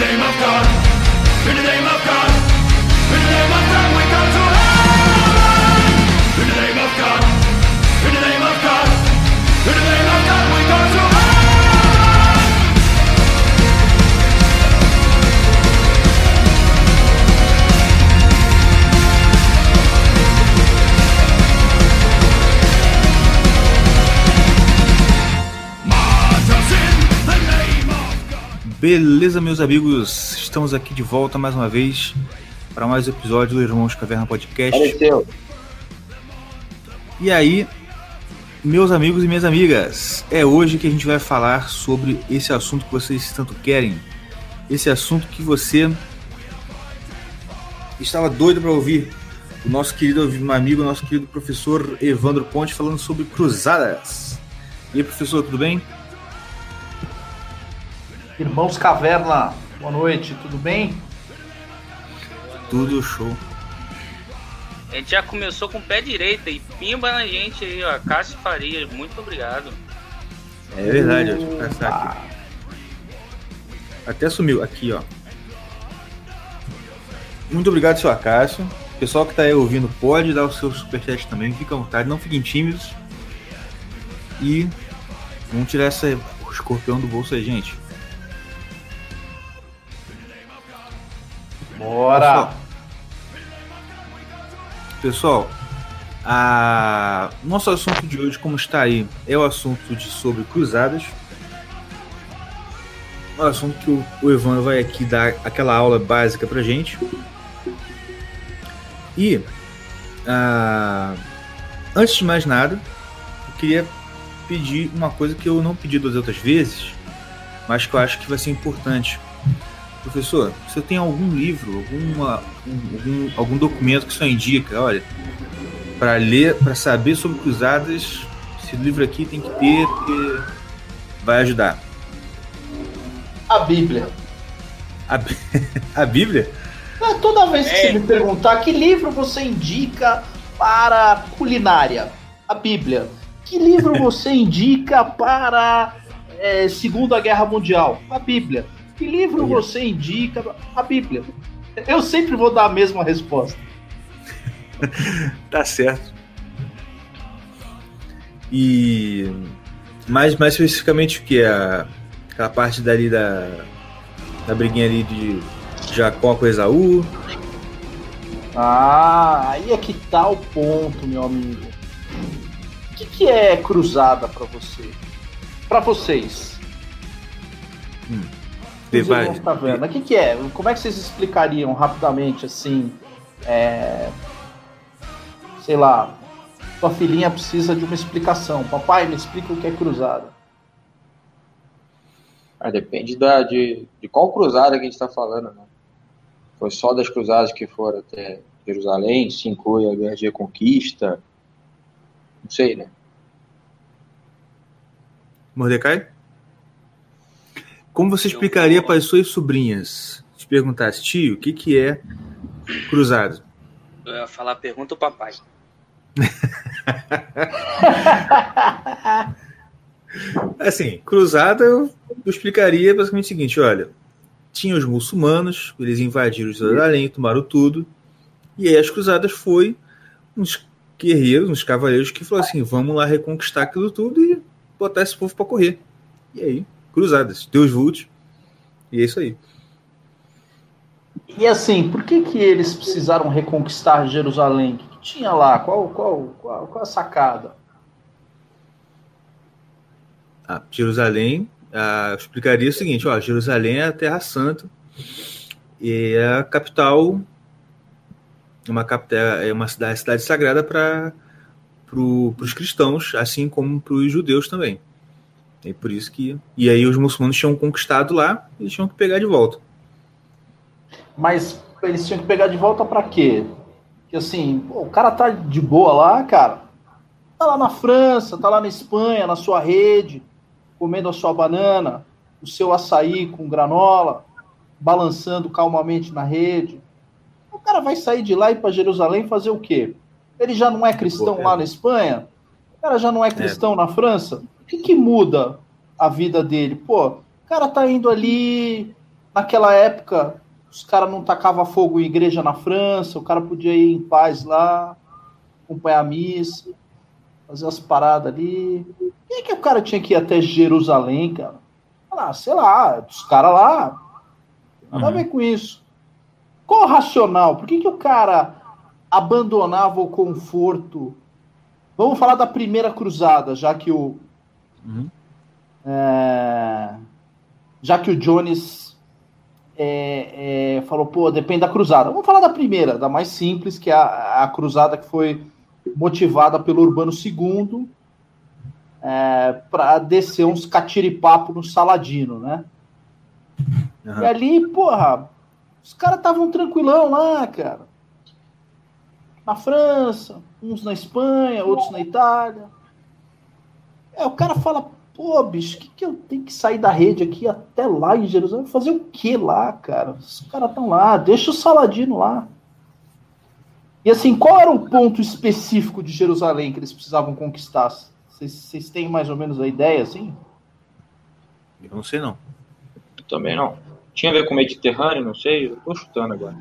name of God, in the name of Beleza, meus amigos? Estamos aqui de volta mais uma vez para mais um episódio do Irmãos Caverna Podcast. Apareceu. E aí, meus amigos e minhas amigas, é hoje que a gente vai falar sobre esse assunto que vocês tanto querem. Esse assunto que você estava doido para ouvir. O nosso querido amigo, nosso querido professor Evandro Ponte falando sobre cruzadas. E aí, professor, tudo bem? Irmãos Caverna, boa noite, tudo bem? Tudo show. A gente já começou com o pé direito e pimba na gente aí, ó. Cássio Faria, muito obrigado. É verdade, deixa eu passar aqui. Até sumiu. Aqui, ó. Muito obrigado, seu Acácio. Pessoal que tá aí ouvindo, pode dar o seu superchat também. Fica à vontade, não fiquem tímidos. E vamos tirar essa, o escorpião do bolso aí, gente. Bora! Pessoal, a... nosso assunto de hoje, como está aí, é o assunto de sobre cruzadas. O assunto que o, Evandro vai aqui dar aquela aula básica pra gente. E ah, antes de mais nada, eu queria pedir uma coisa que eu não pedi das outras vezes, mas que eu acho que vai ser importante. Professor, você tem algum livro, alguma, um- algum, algum documento que só indica, olha, para ler, para saber sobre cruzadas, esse livro aqui tem que ter, porque vai ajudar. A Bíblia. A, a Bíblia? É, Toda vez que É. você me perguntar que livro você indica para culinária, a Bíblia. Que livro você indica para é, Segunda Guerra Mundial? A Bíblia. Que livro você indica? A Bíblia. Eu sempre vou dar a mesma resposta. Tá certo. E mais, mais especificamente o que? A, aquela parte dali da, da briguinha ali de Jacó com Esaú. Ah, aí é que tá o ponto, meu amigo. O que, que é cruzada para você? Para vocês? Vê, Os vai- irmãos Taverna. O que, que é? Como é que vocês explicariam rapidamente, assim? é, Sei lá, sua filhinha precisa de uma explicação. Papai, me explica o que é cruzada. Ah, depende da, de, de qual cruzada que a gente está falando, né? Foi só das cruzadas que foram até Jerusalém, se inclui a Guerra de Reconquista. Não sei, né? Mordecai? Como você explicaria para as suas sobrinhas? Se perguntasse, tio, o que, que é cruzado? Eu ia falar, pergunta o papai. Assim, cruzada eu explicaria basicamente o seguinte: olha, tinha os muçulmanos, eles invadiram Jerusalém, tomaram tudo, e aí as cruzadas foi uns guerreiros, uns cavaleiros que falaram assim: vamos lá reconquistar aquilo tudo e botar esse povo para correr. E aí, cruzadas, Deus vult, e é isso aí. E assim, por que, que eles precisaram reconquistar Jerusalém? O que, que tinha lá? Qual, qual, qual, qual a sacada? Ah, Jerusalém, ah, eu explicaria o seguinte: ó, Jerusalém é a Terra Santa e é a capital, uma capital, é uma cidade, cidade sagrada para pro, os cristãos, assim como para os judeus também. É por isso que e aí os muçulmanos tinham conquistado lá, eles tinham que pegar de volta. Mas eles tinham que pegar de volta pra quê? Porque assim, pô, o cara tá de boa lá, cara. Tá lá na França, tá lá na Espanha, na sua rede, comendo a sua banana, o seu açaí com granola, balançando calmamente na rede. O cara vai sair de lá e ir pra Jerusalém fazer o quê? Ele já não é cristão Pô, é. lá na Espanha? O cara já não é cristão na França? O que, que muda a vida dele? Pô, o cara tá indo ali naquela época os caras não tacavam fogo em igreja na França, o cara podia ir em paz lá, acompanhar a missa, fazer as paradas ali. Por que, que o cara tinha que ir até Jerusalém, cara? Ah, sei lá, os caras lá. Nada a ver com isso. Qual o racional? Por que, que o cara abandonava o conforto? Vamos falar da primeira cruzada, já que o. Uhum. é, já que o Jones é, é, falou, pô, depende da cruzada. Vamos falar da primeira, da mais simples, que é a, a cruzada que foi motivada pelo Urbano II é, para descer uns catiripapo no Saladino, né? Uhum. E ali, porra, os caras estavam tranquilão lá, cara. Na França, uns na Espanha, outros na Itália. É, o cara fala, pô, bicho, que, que eu tenho que sair da rede aqui até lá em Jerusalém? Fazer o que lá, cara? Os caras estão lá, deixa o Saladino lá. E assim, qual era o ponto específico de Jerusalém que eles precisavam conquistar? Vocês- têm mais ou menos a ideia, assim? Eu não sei não. Também não. Tinha a ver com o Mediterrâneo, não sei, eu tô chutando agora.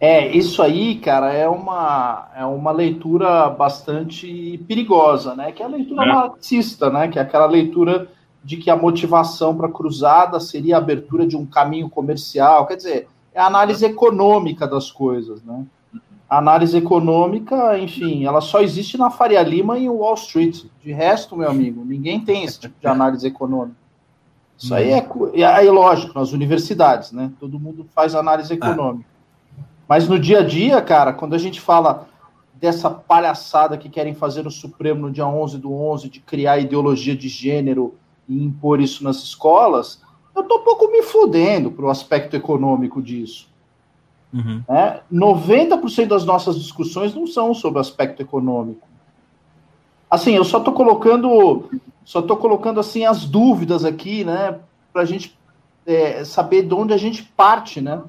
É, isso aí, cara, é uma, é uma leitura bastante perigosa, né? Que é a leitura É. marxista, né? Que é aquela leitura de que a motivação para a cruzada seria a abertura de um caminho comercial. Quer dizer, é a análise econômica das coisas, né? A análise econômica, enfim, ela só existe na Faria Lima e Wall Street. De resto, meu amigo, ninguém tem esse tipo de análise econômica. Isso aí é, e aí, lógico, nas universidades, né? Todo mundo faz análise econômica. Mas no dia a dia, cara, quando a gente fala dessa palhaçada que querem fazer no Supremo no dia 11 do 11, de criar ideologia de gênero e impor isso nas escolas, eu tô um pouco me fudendo pro aspecto econômico disso. Uhum. Né? 90% das nossas discussões não são sobre aspecto econômico. Assim, eu só tô colocando, só tô colocando assim as dúvidas aqui, né, para a gente é, saber de onde a gente parte, né?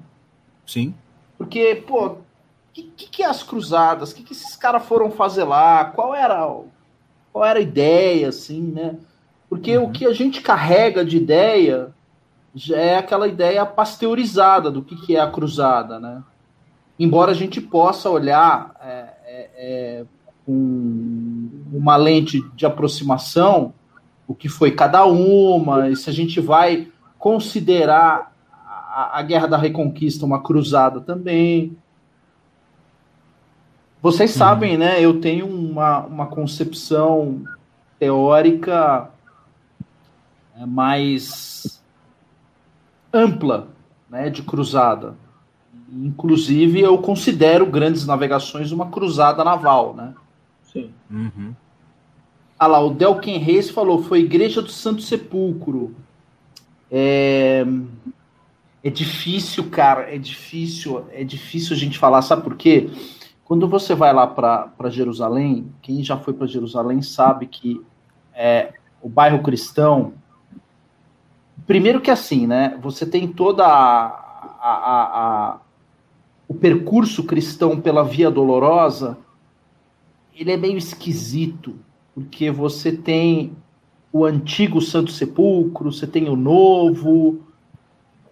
Sim. Porque, pô, o que, que, que é as cruzadas? O que, que esses caras foram fazer lá? Qual era, qual era a ideia, assim, né? Porque o que a gente carrega de ideia já é aquela ideia pasteurizada do que, que é a cruzada, né? Embora a gente possa olhar é, é, é, com uma lente de aproximação o que foi cada uma, e se a gente vai considerar a, a Guerra da Reconquista uma cruzada também. Vocês sabem, né? Eu tenho uma, uma concepção teórica é, mais ampla né, de cruzada. Inclusive, eu considero grandes navegações uma cruzada naval, né? Sim. Uhum. Ah lá, o Delken Reis falou, foi Igreja do Santo Sepulcro. É... é difícil, cara, é difícil, é difícil a gente falar, sabe por quê? Quando você vai lá para Jerusalém, quem já foi para Jerusalém sabe que é, o bairro cristão, primeiro que assim, né? Você tem toda a, a, a, o percurso cristão pela Via Dolorosa, ele é meio esquisito, porque você tem o antigo Santo Sepulcro, você tem o novo,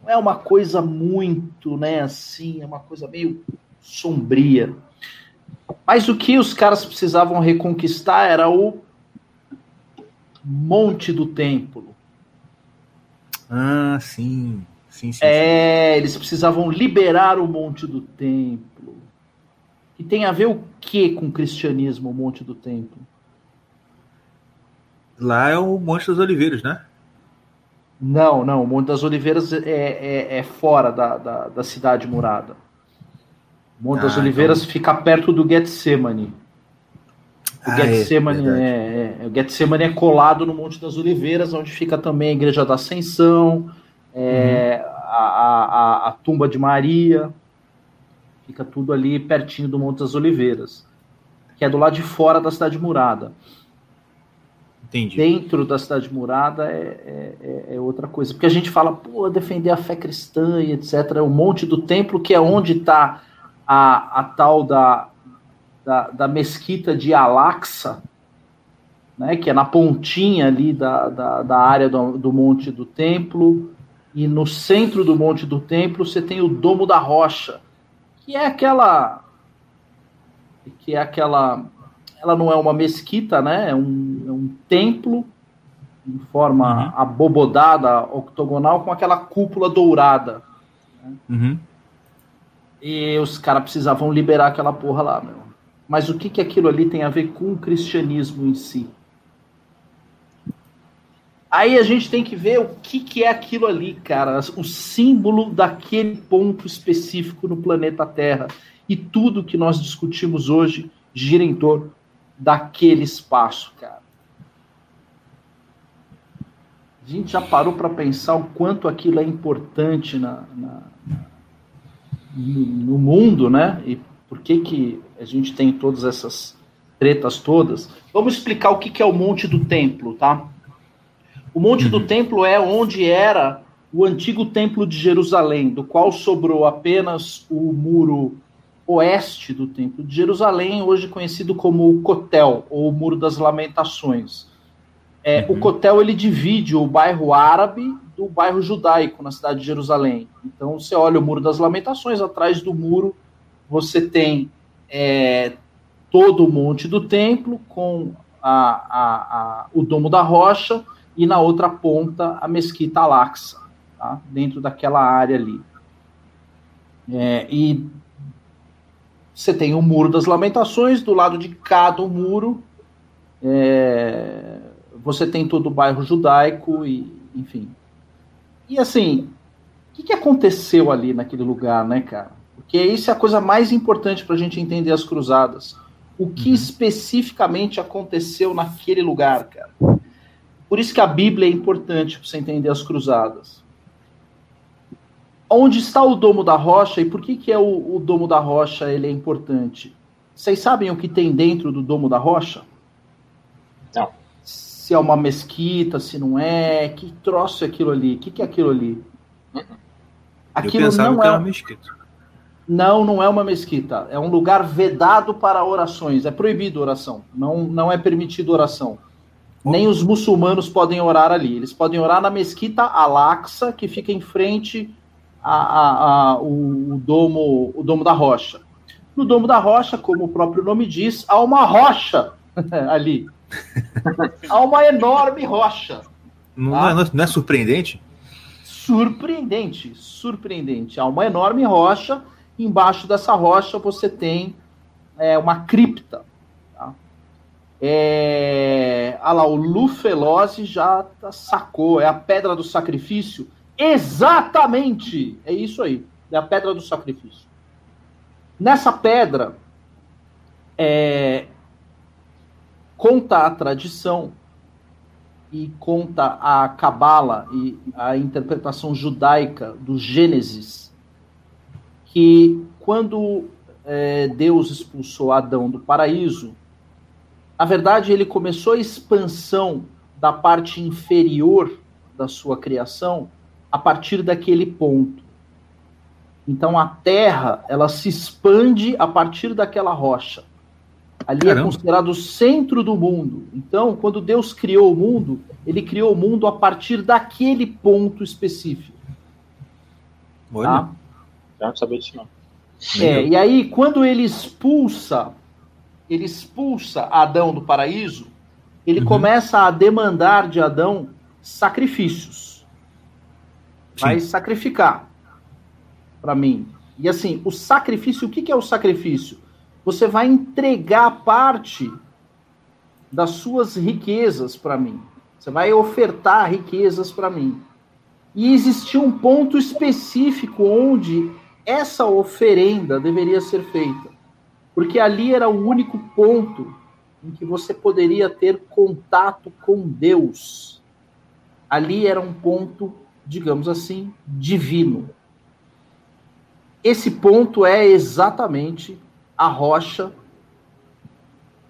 não é uma coisa muito, né, assim, é uma coisa meio sombria. Mas o que os caras precisavam reconquistar era o Monte do Templo. Ah, sim. Sim, sim. sim. É, eles precisavam liberar o Monte do Templo. E tem a ver o que com o cristianismo, o Monte do Templo? Lá é o Monte das Oliveiras, né? Não, não, o Monte das Oliveiras é, é, é fora da, da, da cidade murada. O Monte das Ah, Oliveiras fica perto do Getsemane. O Ah, Getsemane verdade. é, é, o Getsemane é colado no Monte das Oliveiras, onde fica também a Igreja da Ascensão, é, a, a, a, a tumba de Maria. Fica tudo ali pertinho do Monte das Oliveiras, que é do lado de fora da cidade murada. Entendi. Dentro da cidade murada é, é, é- é outra coisa. Porque a gente fala, pô, defender a fé cristã e etc. É o Monte do Templo, que é onde está a, a tal da, da, da mesquita de Al-Aqsa, né, que é na pontinha ali da, da, da área do, do Monte do Templo. E no centro do Monte do Templo você tem o Domo da Rocha, que é aquela que é aquela ela não é uma mesquita, né? É um, é um templo em forma Uhum. abobodada, octogonal, com aquela cúpula dourada. Uhum. E os caras precisavam liberar aquela porra lá, meu. Mas o que, que aquilo ali tem a ver com o cristianismo em si? Aí a gente tem que ver o que, que é aquilo ali, cara. O símbolo daquele ponto específico no planeta Terra. E tudo que nós discutimos hoje gira em torno daquele espaço, cara. A gente já parou para pensar o quanto aquilo é importante na, na- no, no mundo, né? E por que, que a gente tem todas essas tretas todas? Vamos explicar o que, que é o Monte do Templo, tá? O Monte do Templo é onde era o antigo Templo de Jerusalém, do qual sobrou apenas o muro oeste do Templo de Jerusalém, hoje conhecido como o Cotel, ou o Muro das Lamentações. É, Uhum. O Cotel ele divide o bairro árabe do bairro judaico na cidade de Jerusalém. Então você olha o Muro das Lamentações, atrás do muro você tem é, todo o Monte do Templo com a, a, a- o Domo da Rocha e na outra ponta a Mesquita Al-Aqsa, tá? dentro daquela área ali. É, e você tem o Muro das Lamentações, do lado de cá do muro é, você tem todo o bairro judaico e enfim. E assim, o que, que aconteceu ali naquele lugar, né, cara? Porque isso é a coisa mais importante para a gente entender as cruzadas. O que especificamente aconteceu naquele lugar, cara? Por isso que a Bíblia é importante para você entender as cruzadas. Onde está o Domo da Rocha e por que, que é o, o Domo da Rocha ele é importante? Vocês sabem o que tem dentro do Domo da Rocha? Se é uma mesquita, se não é, que troço é aquilo ali? O que, que é aquilo ali? Eu Aquilo pensava não que é, era uma mesquita. não, não é uma mesquita. É um lugar vedado para orações. É proibido oração. Não, não é permitido oração. Nem os muçulmanos podem orar ali. Eles podem orar na mesquita Al-Aqsa, que fica em frente a, a- a- o, o domo, o domo da rocha. No domo da rocha, como o próprio nome diz, há uma rocha ali. Há uma enorme rocha. Não, Ah. é, não é surpreendente? surpreendente, surpreendente. Há uma enorme rocha, embaixo dessa rocha você tem é, uma cripta. Tá? É, ah lá, o Lufelose já tá- sacou, é a pedra do sacrifício. Exatamente! É isso aí, é a pedra do sacrifício. Nessa pedra, é, conta a tradição e conta a Cabala e a interpretação judaica do Gênesis, que quando é, Deus expulsou Adão do paraíso, na verdade ele começou a expansão da parte inferior da sua criação a partir daquele ponto. Então a terra, ela se expande a partir daquela rocha. Ali é Caramba. considerado o centro do mundo. Então, quando Deus criou o mundo, ele criou o mundo a partir daquele ponto específico. Olha, Tá? Já não sabia disso, não. É, e aí, quando ele expulsa, ele expulsa Adão do paraíso, ele Uhum. começa a demandar de Adão sacrifícios. Vai sacrificar para mim. E assim, o sacrifício, o que que é o sacrifício? Você vai entregar parte das suas riquezas para mim. Você vai ofertar riquezas para mim. E existia um ponto específico onde essa oferenda deveria ser feita. Porque ali era o único ponto em que você poderia ter contato com Deus. Ali era um ponto, digamos assim, divino. Esse ponto é exatamente a rocha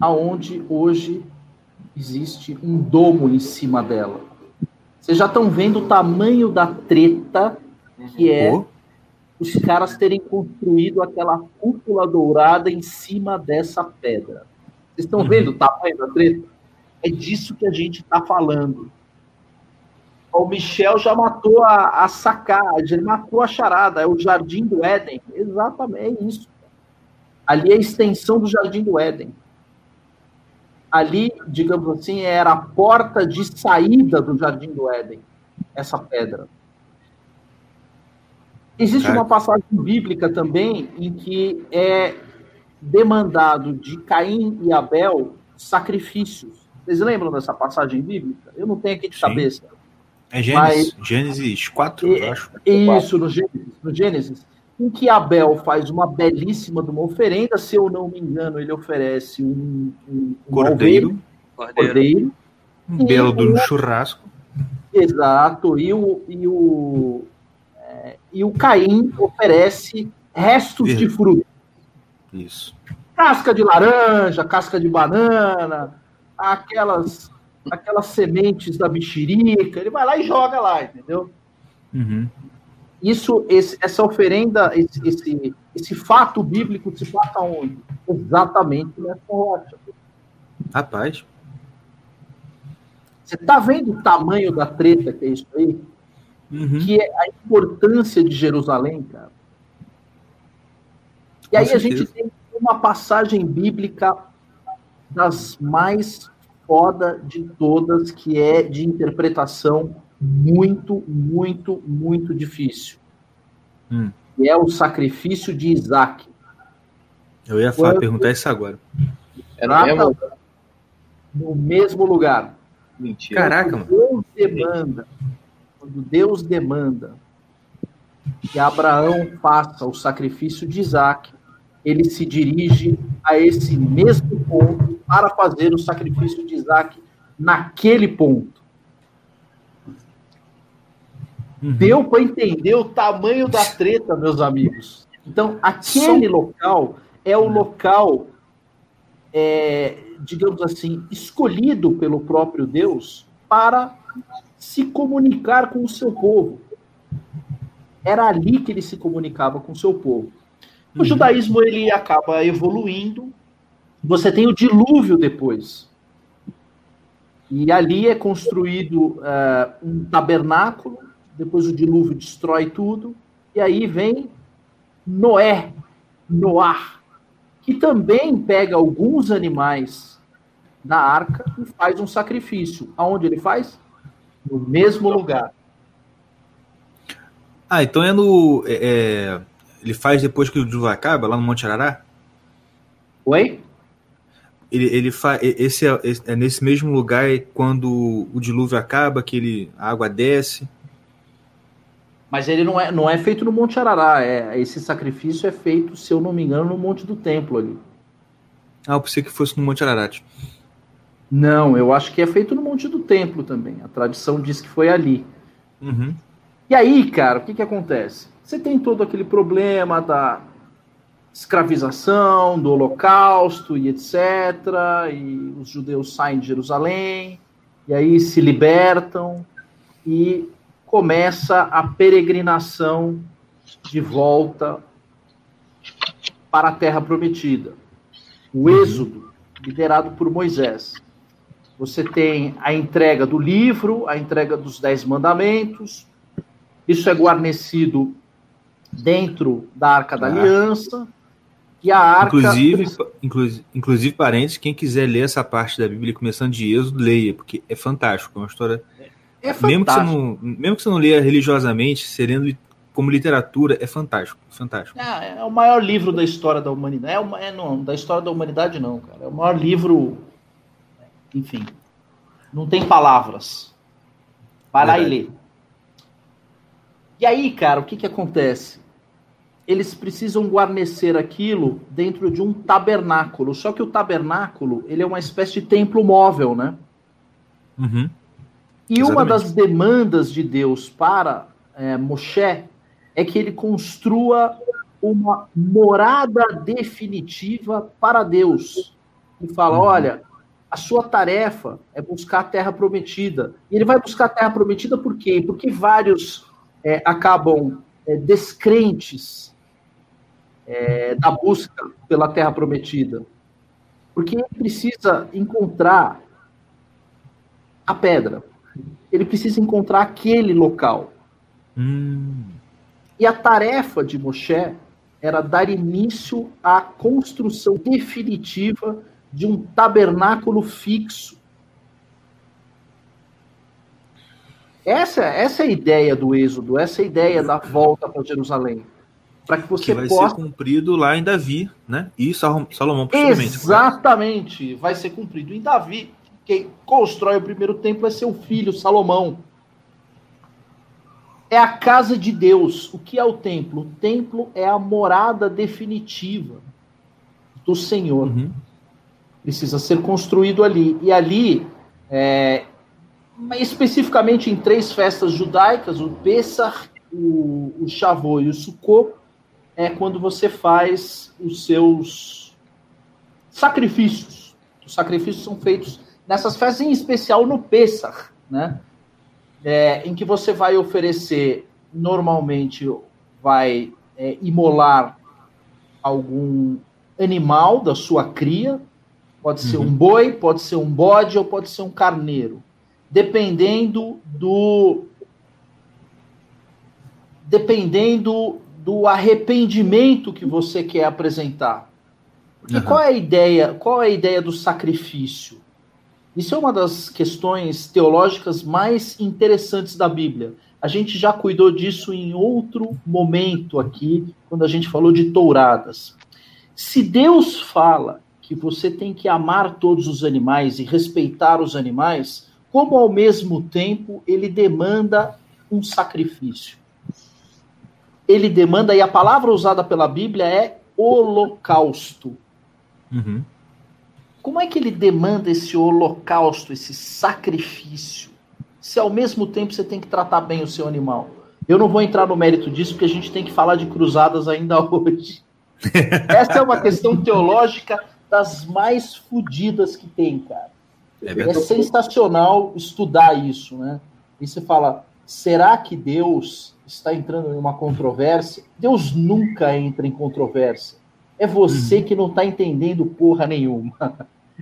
aonde hoje existe um domo em cima dela. Vocês já estão vendo o tamanho da treta que é Pô, os caras terem construído aquela cúpula dourada em cima dessa pedra. Vocês estão Uhum. vendo o tamanho da treta? É disso que a gente está falando. o Michel já matou a, a sacada, ele matou a charada, é o Jardim do Éden. Exatamente, é isso. Ali é a extensão do Jardim do Éden. Ali, digamos assim, era a porta de saída do Jardim do Éden, essa pedra. Existe uma passagem bíblica também em que é demandado de Caim e Abel sacrifícios. Vocês lembram dessa passagem bíblica? Eu não tenho aqui de Sim. cabeça. É Gênesis, Mas- Gênesis 4, E- eu acho. Isso, no Gênesis, no Gênesis, em que Abel faz uma belíssima de uma oferenda, se eu não me engano, ele oferece um, um, uma Cordeiro, Cordeiro. cordeiro, um belo do churrasco. exato, e o, e o, é, e o Caim oferece restos de fruta. Isso. casca de laranja, casca de banana, aquelas aquelas sementes da mexerica, ele vai lá e joga lá, entendeu? Uhum. Isso, esse- essa oferenda, esse, esse, esse fato bíblico se passa onde? Exatamente nessa rocha. Rapaz, Você tá vendo o tamanho da treta que é isso aí? uhum. Que é a importância de Jerusalém, cara. E Com aí a gente tem uma passagem bíblica das mais foda de todas, que é de interpretação muito, muito, muito difícil. Hum. Que é o sacrifício de Isaac. eu ia falar, Quando- perguntar isso agora. No mesmo? No mesmo lugar. Mentira. Caraca, mano. Deus demanda, quando Deus demanda que Abraão faça o sacrifício de Isaac, ele se dirige a esse mesmo ponto para fazer o sacrifício de Isaac naquele ponto. Uhum. Deu para entender o tamanho da treta, meus amigos. Então, aquele local é o local, é, digamos assim, escolhido pelo próprio Deus para se comunicar com o seu povo. Era ali que ele se comunicava com o seu povo. O Uhum. judaísmo ele acaba evoluindo. Você tem o dilúvio depois. E ali é construído eh, um tabernáculo. Depois o dilúvio destrói tudo. E aí vem Noé, Noar, que também pega alguns animais da arca e faz um sacrifício. Aonde ele faz? No mesmo lugar. Ah, então é no. é- é, ele faz depois que o dilúvio acaba, lá no Monte Arará? Oi? Ele, ele faz. Esse é, é nesse mesmo lugar é quando o dilúvio acaba, que ele, a água desce. Mas ele não é, não é feito no Monte Arará. É, esse sacrifício é feito, se eu não me engano, no Monte do Templo ali. Ah, eu pensei que fosse no Monte Ararat. Não, eu acho que é feito no Monte do Templo também. A tradição diz que foi ali. Uhum. E aí, cara, o que, que acontece? Você tem todo aquele problema da escravização, do holocausto e etc. E os judeus saem de Jerusalém, e aí se libertam, e começa a peregrinação de volta para a Terra Prometida. O Êxodo, liderado por Moisés. Você tem a entrega do livro, a entrega dos Dez Mandamentos, isso é guarnecido dentro da Arca da Ah. Aliança. E a arca. Inclusive, inclusive, inclusive, parentes, quem quiser ler essa parte da Bíblia começando de Êxodo, leia, porque é fantástico. É uma história. É Mesmo que, você fantástico. não, mesmo que você não leia religiosamente, serendo li- como literatura, é fantástico. Fantástico. É, é o maior livro da história da humanidade. É, uma- é, não, da história da humanidade, não, cara. É o maior livro. Enfim. Não tem palavras. Vai lá e lê. E aí, cara, o que, que acontece? Eles precisam guarnecer aquilo dentro de um tabernáculo. Só que o tabernáculo ele é uma espécie de templo móvel, né? Uhum. E uma Exatamente. das demandas de Deus para é, Moshe é que ele construa uma morada definitiva para Deus. E fala: Uhum. olha, a sua tarefa é buscar a terra prometida. E ele vai buscar a terra prometida por quê? Porque vários é, acabam é, descrentes é, da busca pela terra prometida. Porque ele precisa encontrar a pedra. Ele precisa encontrar aquele local. Hum. E a tarefa de Moshe era dar início à construção definitiva de um tabernáculo fixo. Essa, essa é a ideia do Êxodo, essa é a ideia da volta para Jerusalém. Para que você Que vai possa ser cumprido lá em Davi, né? E Sal- Salomão posteriormente. Exatamente, vai ser cumprido em Davi. Quem constrói o primeiro templo é seu filho, Salomão. É a casa de Deus. O que é o templo? O templo é a morada definitiva do Senhor. Uhum. Precisa ser construído ali. E ali, é, especificamente em três festas judaicas, o Pessah, o, o Shavuot e o Sukkot, é quando você faz os seus sacrifícios. Os sacrifícios são feitos nessas festas, em especial no Pessah, né? É, em que você vai oferecer, normalmente, vai é, imolar algum animal da sua cria, pode ser um boi, pode ser um bode ou pode ser um carneiro, dependendo do dependendo do arrependimento que você quer apresentar. Porque Aham. qual é a ideia? Qual é a ideia do sacrifício? Isso é uma das questões teológicas mais interessantes da Bíblia. A gente já cuidou disso em outro momento aqui, quando a gente falou de touradas. Se Deus fala que você tem que amar todos os animais e respeitar os animais, como ao mesmo tempo ele demanda um sacrifício. Ele demanda, e a palavra usada pela Bíblia é holocausto. Uhum. Como é que ele demanda esse holocausto, esse sacrifício, se ao mesmo tempo você tem que tratar bem o seu animal? Eu não vou entrar no mérito disso, porque a gente tem que falar de cruzadas ainda hoje. Essa é uma questão teológica das mais fodidas que tem, cara. É É sensacional estudar isso, né? E você fala, será que Deus está entrando em uma controvérsia? Deus nunca entra em controvérsia. É você que não está entendendo porra nenhuma.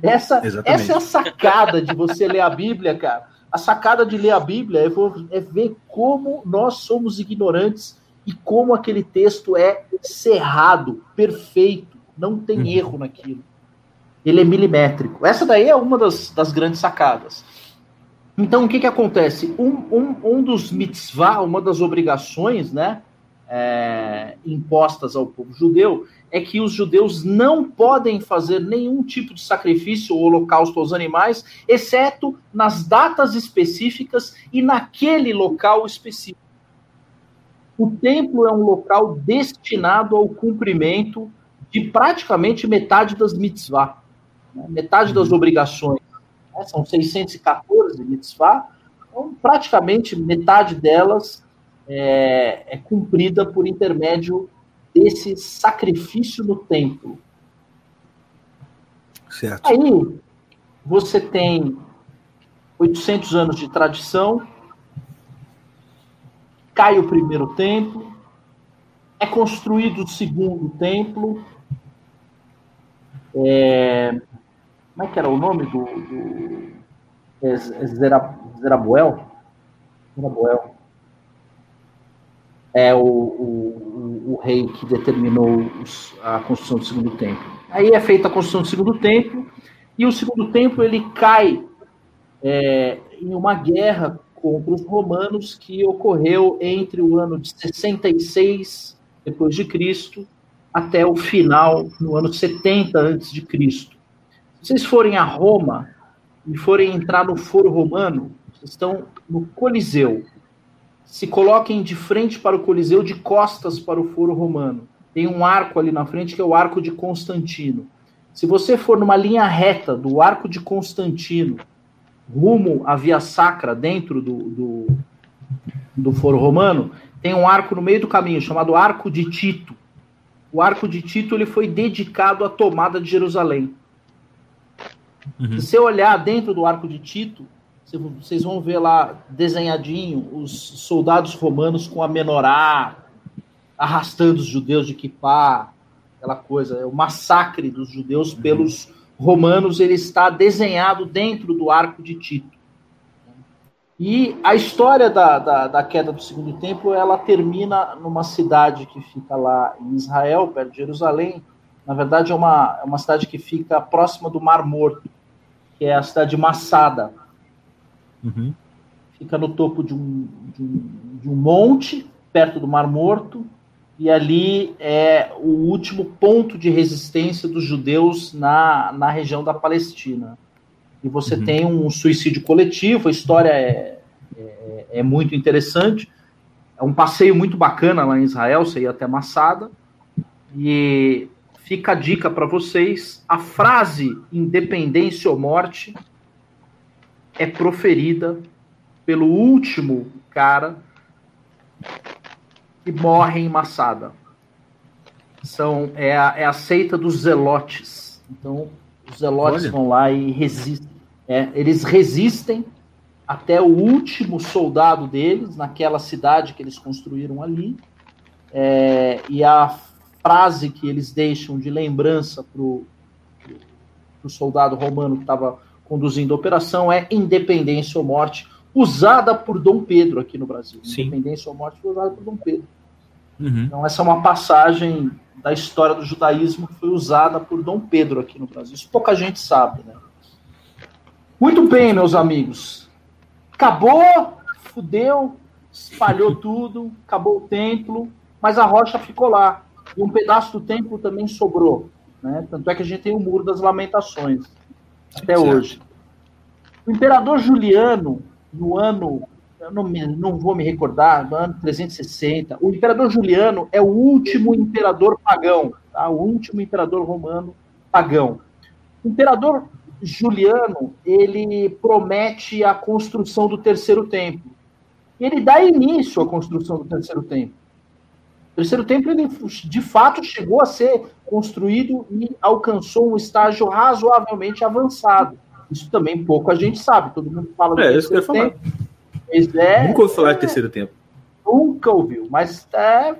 Essa, Exatamente. essa é a sacada de você ler a Bíblia, cara. A sacada de ler a Bíblia é, é ver como nós somos ignorantes e como aquele texto é cerrado, perfeito, não tem Uhum. erro naquilo. Ele é milimétrico. Essa daí é uma das, das grandes sacadas. Então, o que, que acontece? Um, um, um dos mitzvah, uma das obrigações né, é, impostas ao povo judeu, é que os judeus não podem fazer nenhum tipo de sacrifício ou holocausto aos animais, exceto nas datas específicas e naquele local específico. O templo é um local destinado ao cumprimento de praticamente metade das mitzvah, né, metade das obrigações. né, São 614 mitzvah, então praticamente metade delas é, é cumprida por intermédio desse sacrifício no templo. Certo. Aí você tem 800 anos de tradição, cai o primeiro templo, é construído o segundo templo. É, como é que era o nome do. do é, Zera, Zerabuel? Zerabuel. É o, o, o, rei que determinou os- a construção do segundo templo. Aí é feita a construção do segundo templo, e o segundo templo ele cai é, em uma guerra contra os romanos que ocorreu entre o ano de 66 depois de Cristo até o final no ano 70 antes de Cristo. Se vocês forem a Roma e forem entrar no Foro Romano, vocês estão no Coliseu. Se coloquem de frente para o Coliseu, de costas para o Foro Romano. Tem um arco ali na frente que é o Arco de Constantino. Se você for numa linha reta do Arco de Constantino rumo à Via Sacra dentro do, do, do Foro Romano, tem um arco no meio do caminho chamado Arco de Tito. O Arco de Tito ele foi dedicado à tomada de Jerusalém. Uhum. Se você olhar dentro do Arco de Tito, vocês vão ver lá desenhadinho os soldados romanos com a menorá, arrastando os judeus de Kipá, aquela coisa, é o massacre dos judeus pelos romanos, ele está desenhado dentro do Arco de Tito. E a história da, da, da, queda do segundo templo, ela termina numa cidade que fica lá em Israel, perto de Jerusalém. Na verdade, é uma, é uma cidade que fica próxima do Mar Morto, que é a cidade de Massada. Uhum. Fica no topo de um, de um, de um monte, perto do Mar Morto, e ali é o último ponto de resistência dos judeus na, na região da Palestina. E você uhum. tem um suicídio coletivo, a história é, é, é, muito interessante. É um passeio muito bacana lá em Israel, você ia até Massada. E fica a dica para vocês: a frase independência ou morte é proferida pelo último cara que morre em Massada. São, é, a, é a seita dos zelotes. Então, os zelotes Olha. vão lá e resistem. É, eles resistem até o último soldado deles, naquela cidade que eles construíram ali. É, e a frase que eles deixam de lembrança para o soldado romano que estava conduzindo a operação é independência ou morte, usada por Dom Pedro aqui no Brasil. Sim. Independência ou morte foi usada por Dom Pedro. Uhum. Então, essa é uma passagem da história do judaísmo que foi usada por Dom Pedro aqui no Brasil. Isso pouca gente sabe, né? Muito bem, meus amigos. Acabou, fudeu, espalhou tudo, acabou o templo, mas a rocha ficou lá. E um pedaço do templo também sobrou. Né? Tanto é que a gente tem o Muro das Lamentações até certo. hoje. O imperador Juliano, no ano eu não, me, não vou me recordar, no ano 360, o imperador Juliano é o último imperador pagão, tá? o último imperador romano pagão. O imperador Juliano, ele promete a construção do terceiro templo. Ele dá início à construção do terceiro templo. O terceiro templo, ele, de fato, chegou a ser construído e alcançou um estágio razoavelmente avançado. Isso também pouco a gente sabe, todo mundo fala do é, terceiro templo. Pois é. Nunca ouviu falar de terceiro tempo. Nunca ouviu, mas é,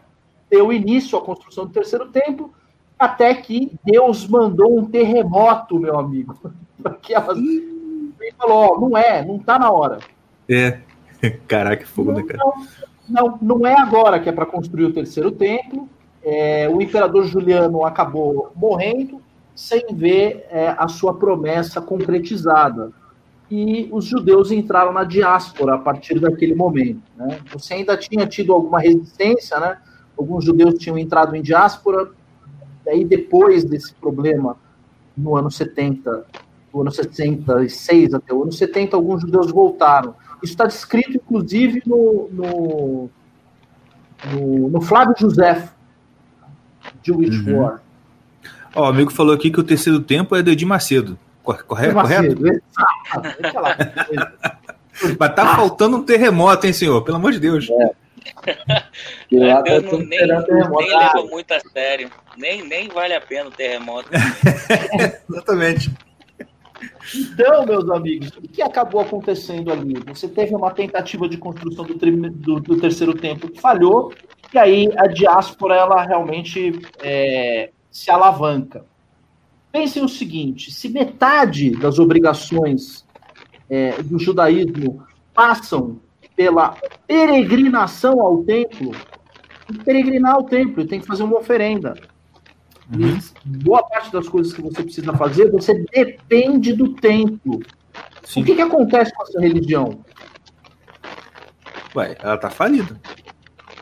deu início à construção do terceiro templo, até que Deus mandou um terremoto, meu amigo. Porque elas... Ele falou, ó, não é, não tá na hora. É. Caraca, fogo, né, cara? Não, não, não é agora que é para construir o terceiro templo. É, o imperador Juliano acabou morrendo sem ver é, a sua promessa concretizada e os judeus entraram na diáspora a partir daquele momento. Né? Você ainda tinha tido alguma resistência, né? alguns judeus tinham entrado em diáspora, daí depois desse problema, no ano 70, do ano 66 até o ano 70, alguns judeus voltaram. Isso está descrito, inclusive, no, no, no, no Flávio José, Jewish uhum. War. Ó, o amigo falou aqui que o terceiro tempo é do Edir Macedo. Correto? correto? Mas tá faltando um terremoto, hein, senhor? Pelo amor de Deus. É. Tá não, nem, nem leva muito a sério. Nem, nem vale a pena o terremoto. Exatamente. Então, meus amigos, o que acabou acontecendo ali? Você teve uma tentativa de construção do, do, do terceiro tempo que falhou, e aí a diáspora ela realmente é, se alavanca. Pensem o seguinte: se metade das obrigações é, do judaísmo passam pela peregrinação ao templo, peregrinar ao templo, tem que fazer uma oferenda. Uhum. boa parte das coisas que você precisa fazer, você depende do templo. Sim. O que, que acontece com essa religião? Ué, ela tá falida.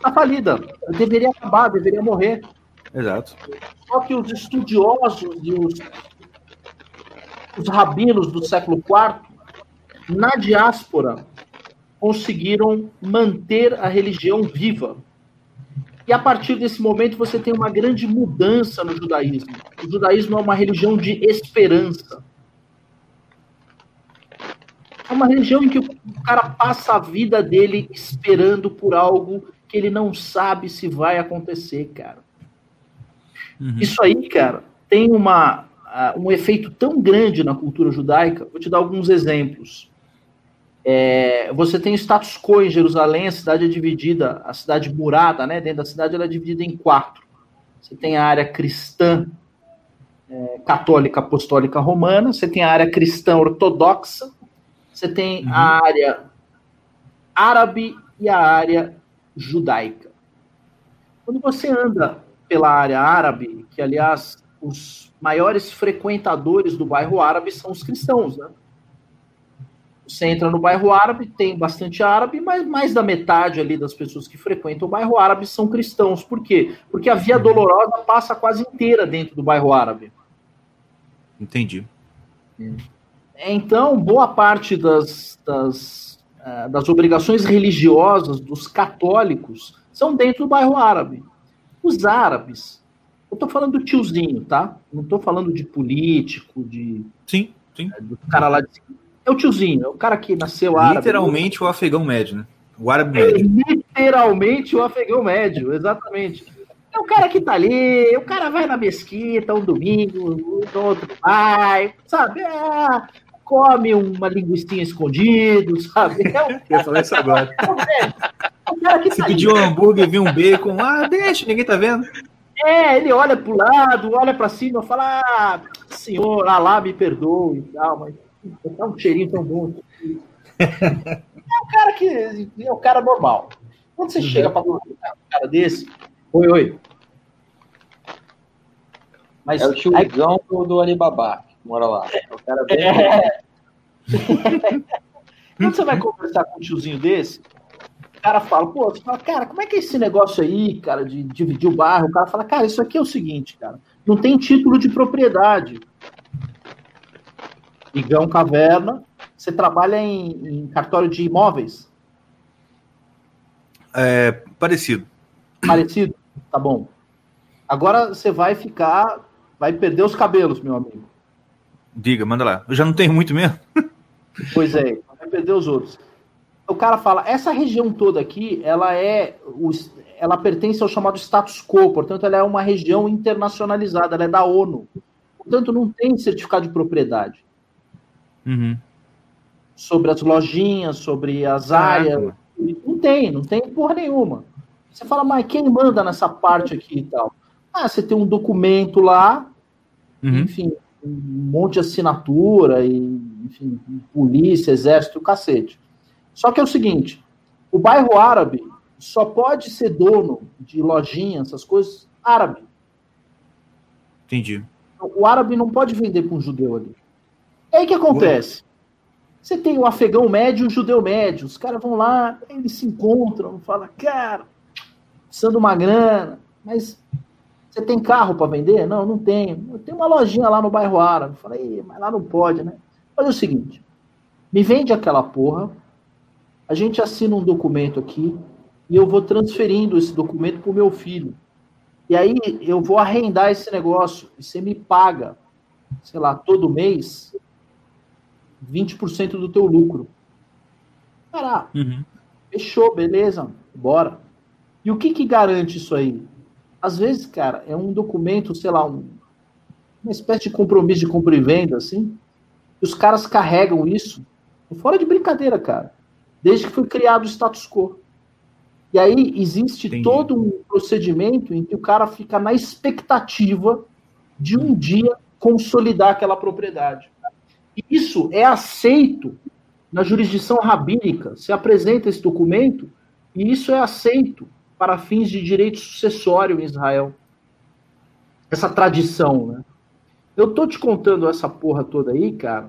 Tá falida. Deveria acabar, deveria morrer. Exato. Só que os estudiosos e os, os rabinos do século IV, na diáspora, conseguiram manter a religião viva. E a partir desse momento você tem uma grande mudança no judaísmo. O judaísmo é uma religião de esperança. É uma religião em que o cara passa a vida dele esperando por algo que ele não sabe se vai acontecer, cara. Uhum. Isso aí, cara, tem uma, uh, um efeito tão grande na cultura judaica. Vou te dar alguns exemplos. É, você tem o status quo em Jerusalém, a cidade é dividida, a cidade murada, né? Dentro da cidade ela é dividida em quatro. Você tem a área cristã, é, católica, apostólica, romana. Você tem a área cristã ortodoxa. Você tem uhum. a área árabe e a área judaica. Quando você anda pela área árabe, que aliás os maiores frequentadores do bairro árabe são os cristãos, né? Você entra no bairro árabe, tem bastante árabe, mas mais da metade ali das pessoas que frequentam o bairro árabe são cristãos. Por quê? Porque a Via Dolorosa passa quase inteira dentro do bairro árabe. Entendi. Então, boa parte das, das, uh, das obrigações religiosas dos católicos são dentro do bairro árabe. Os árabes, eu estou falando do tiozinho, tá? Não estou falando de político, de. Sim, sim. É, do cara lá de é o tiozinho, é o cara que nasceu árabe. Literalmente o afegão médio, né? O árabe médio. É, literalmente o afegão médio, exatamente. É o cara que tá ali, o cara vai na mesquita um domingo, o outro vai, sabe? É, come uma linguiça escondido, sabe? É o... Eu falei isso agora. É o cara que Se tá pedir um hambúrguer vir um bacon, ah, deixa, ninguém tá vendo. É, ele olha pro lado, olha para cima, fala, ah, senhor, Alá me perdoe e tal, mas Tá um cheirinho tão bom. é o cara que é o cara normal. Quando você uhum. chega para um cara desse, oi, oi. Mas é o tiozão aí... do Alibaba que mora lá. É o cara bem... é... Quando você vai conversar com um tiozinho desse, o cara fala, pô, você fala, cara, como é que é esse negócio aí, cara, de dividir o bairro? O cara fala, cara, isso aqui é o seguinte, cara, não tem título de propriedade. Igão Caverna. Você trabalha em, em cartório de imóveis? É, parecido. Parecido? Tá bom. Agora você vai ficar. Vai perder os cabelos, meu amigo. Diga, manda lá. Eu já não tenho muito mesmo. Pois é, vai perder os outros. O cara fala, essa região toda aqui, ela é. Ela pertence ao chamado status quo, portanto, ela é uma região internacionalizada, ela é da ONU. Portanto, não tem certificado de propriedade. Uhum. Sobre as lojinhas, sobre as áreas. Não tem, não tem porra nenhuma. Você fala, mas quem manda nessa parte aqui e tal? Ah, você tem um documento lá, uhum. enfim, um monte de assinatura, e, enfim, polícia, exército, cacete. Só que é o seguinte: o bairro árabe só pode ser dono de lojinha, essas coisas, árabe. Entendi. O árabe não pode vender para um judeu ali. E aí o que acontece? Você tem o afegão médio e o judeu médio. Os caras vão lá, eles se encontram, falam, cara, precisando uma grana, mas você tem carro para vender? Não, não tenho. Eu tenho uma lojinha lá no bairro árabe. Falei, mas lá não pode, né? Olha o seguinte, me vende aquela porra, a gente assina um documento aqui e eu vou transferindo esse documento para o meu filho. E aí eu vou arrendar esse negócio e você me paga, sei lá, todo mês 20% do teu lucro. Cara, uhum. fechou, beleza, bora. E o que que garante isso aí? Às vezes, cara, é um documento, sei lá, um, uma espécie de compromisso de compra e venda, assim, e os caras carregam isso, fora de brincadeira, cara, desde que foi criado o status quo. E aí existe Entendi. todo um procedimento em que o cara fica na expectativa de um dia consolidar aquela propriedade. Isso é aceito na jurisdição rabínica. Se apresenta esse documento e isso é aceito para fins de direito sucessório em Israel. Essa tradição, né? Eu tô te contando essa porra toda aí, cara,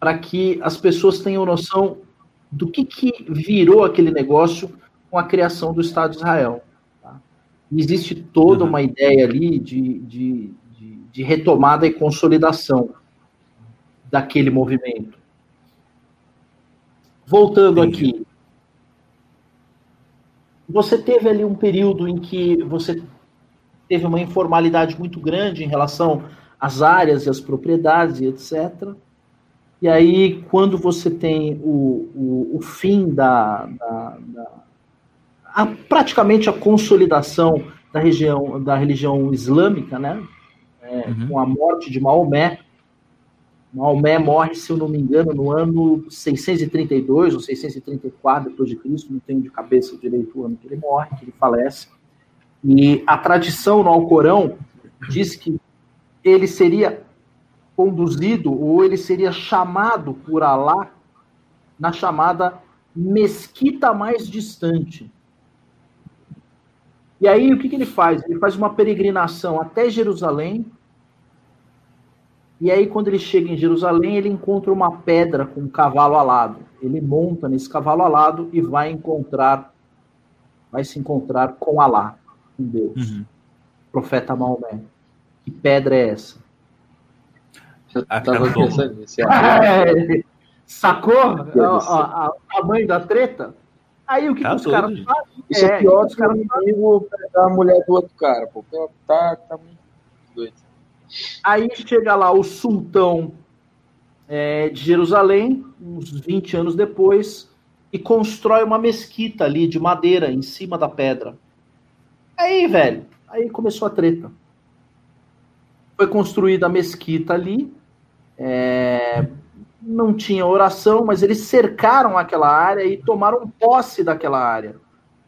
para que as pessoas tenham noção do que, que virou aquele negócio com a criação do Estado de Israel. Tá? Existe toda uhum. uma ideia ali de, de, de retomada e consolidação daquele movimento. Voltando Entendi. aqui, você teve ali um período em que você teve uma informalidade muito grande em relação às áreas e às propriedades e etc. E aí, quando você tem o, o, o fim da, da, da a, praticamente a consolidação da região da religião islâmica, né? Uhum. com a morte de Maomé. Maomé morre, se eu não me engano, no ano 632 ou 634 depois de Cristo, não tenho de cabeça direito o ano que ele morre, que ele falece. E a tradição no Alcorão diz que ele seria conduzido ou ele seria chamado por Alá na chamada mesquita mais distante. E aí, o que, que ele faz? Ele faz uma peregrinação até Jerusalém. E aí, quando ele chega em Jerusalém, ele encontra uma pedra com um cavalo alado. Ele monta nesse cavalo alado e vai encontrar, vai se encontrar com Alá, com Deus, Uhum. profeta Maomé. Que pedra é essa? Eu tava pensando nisso. é É, sacou ó, o tamanho da treta? Aí o que, Tá que os caras fazem? Isso é, É, pior os do que o caras inimigo pegar a mulher do outro cara. Pô, Tá, tá muito doido. Aí chega lá o sultão é, de Jerusalém, uns 20 anos depois, e constrói uma mesquita ali de madeira em cima da pedra. Aí, velho, aí começou a treta. Foi construída a mesquita ali, é, não tinha oração, mas eles cercaram aquela área e tomaram posse daquela área.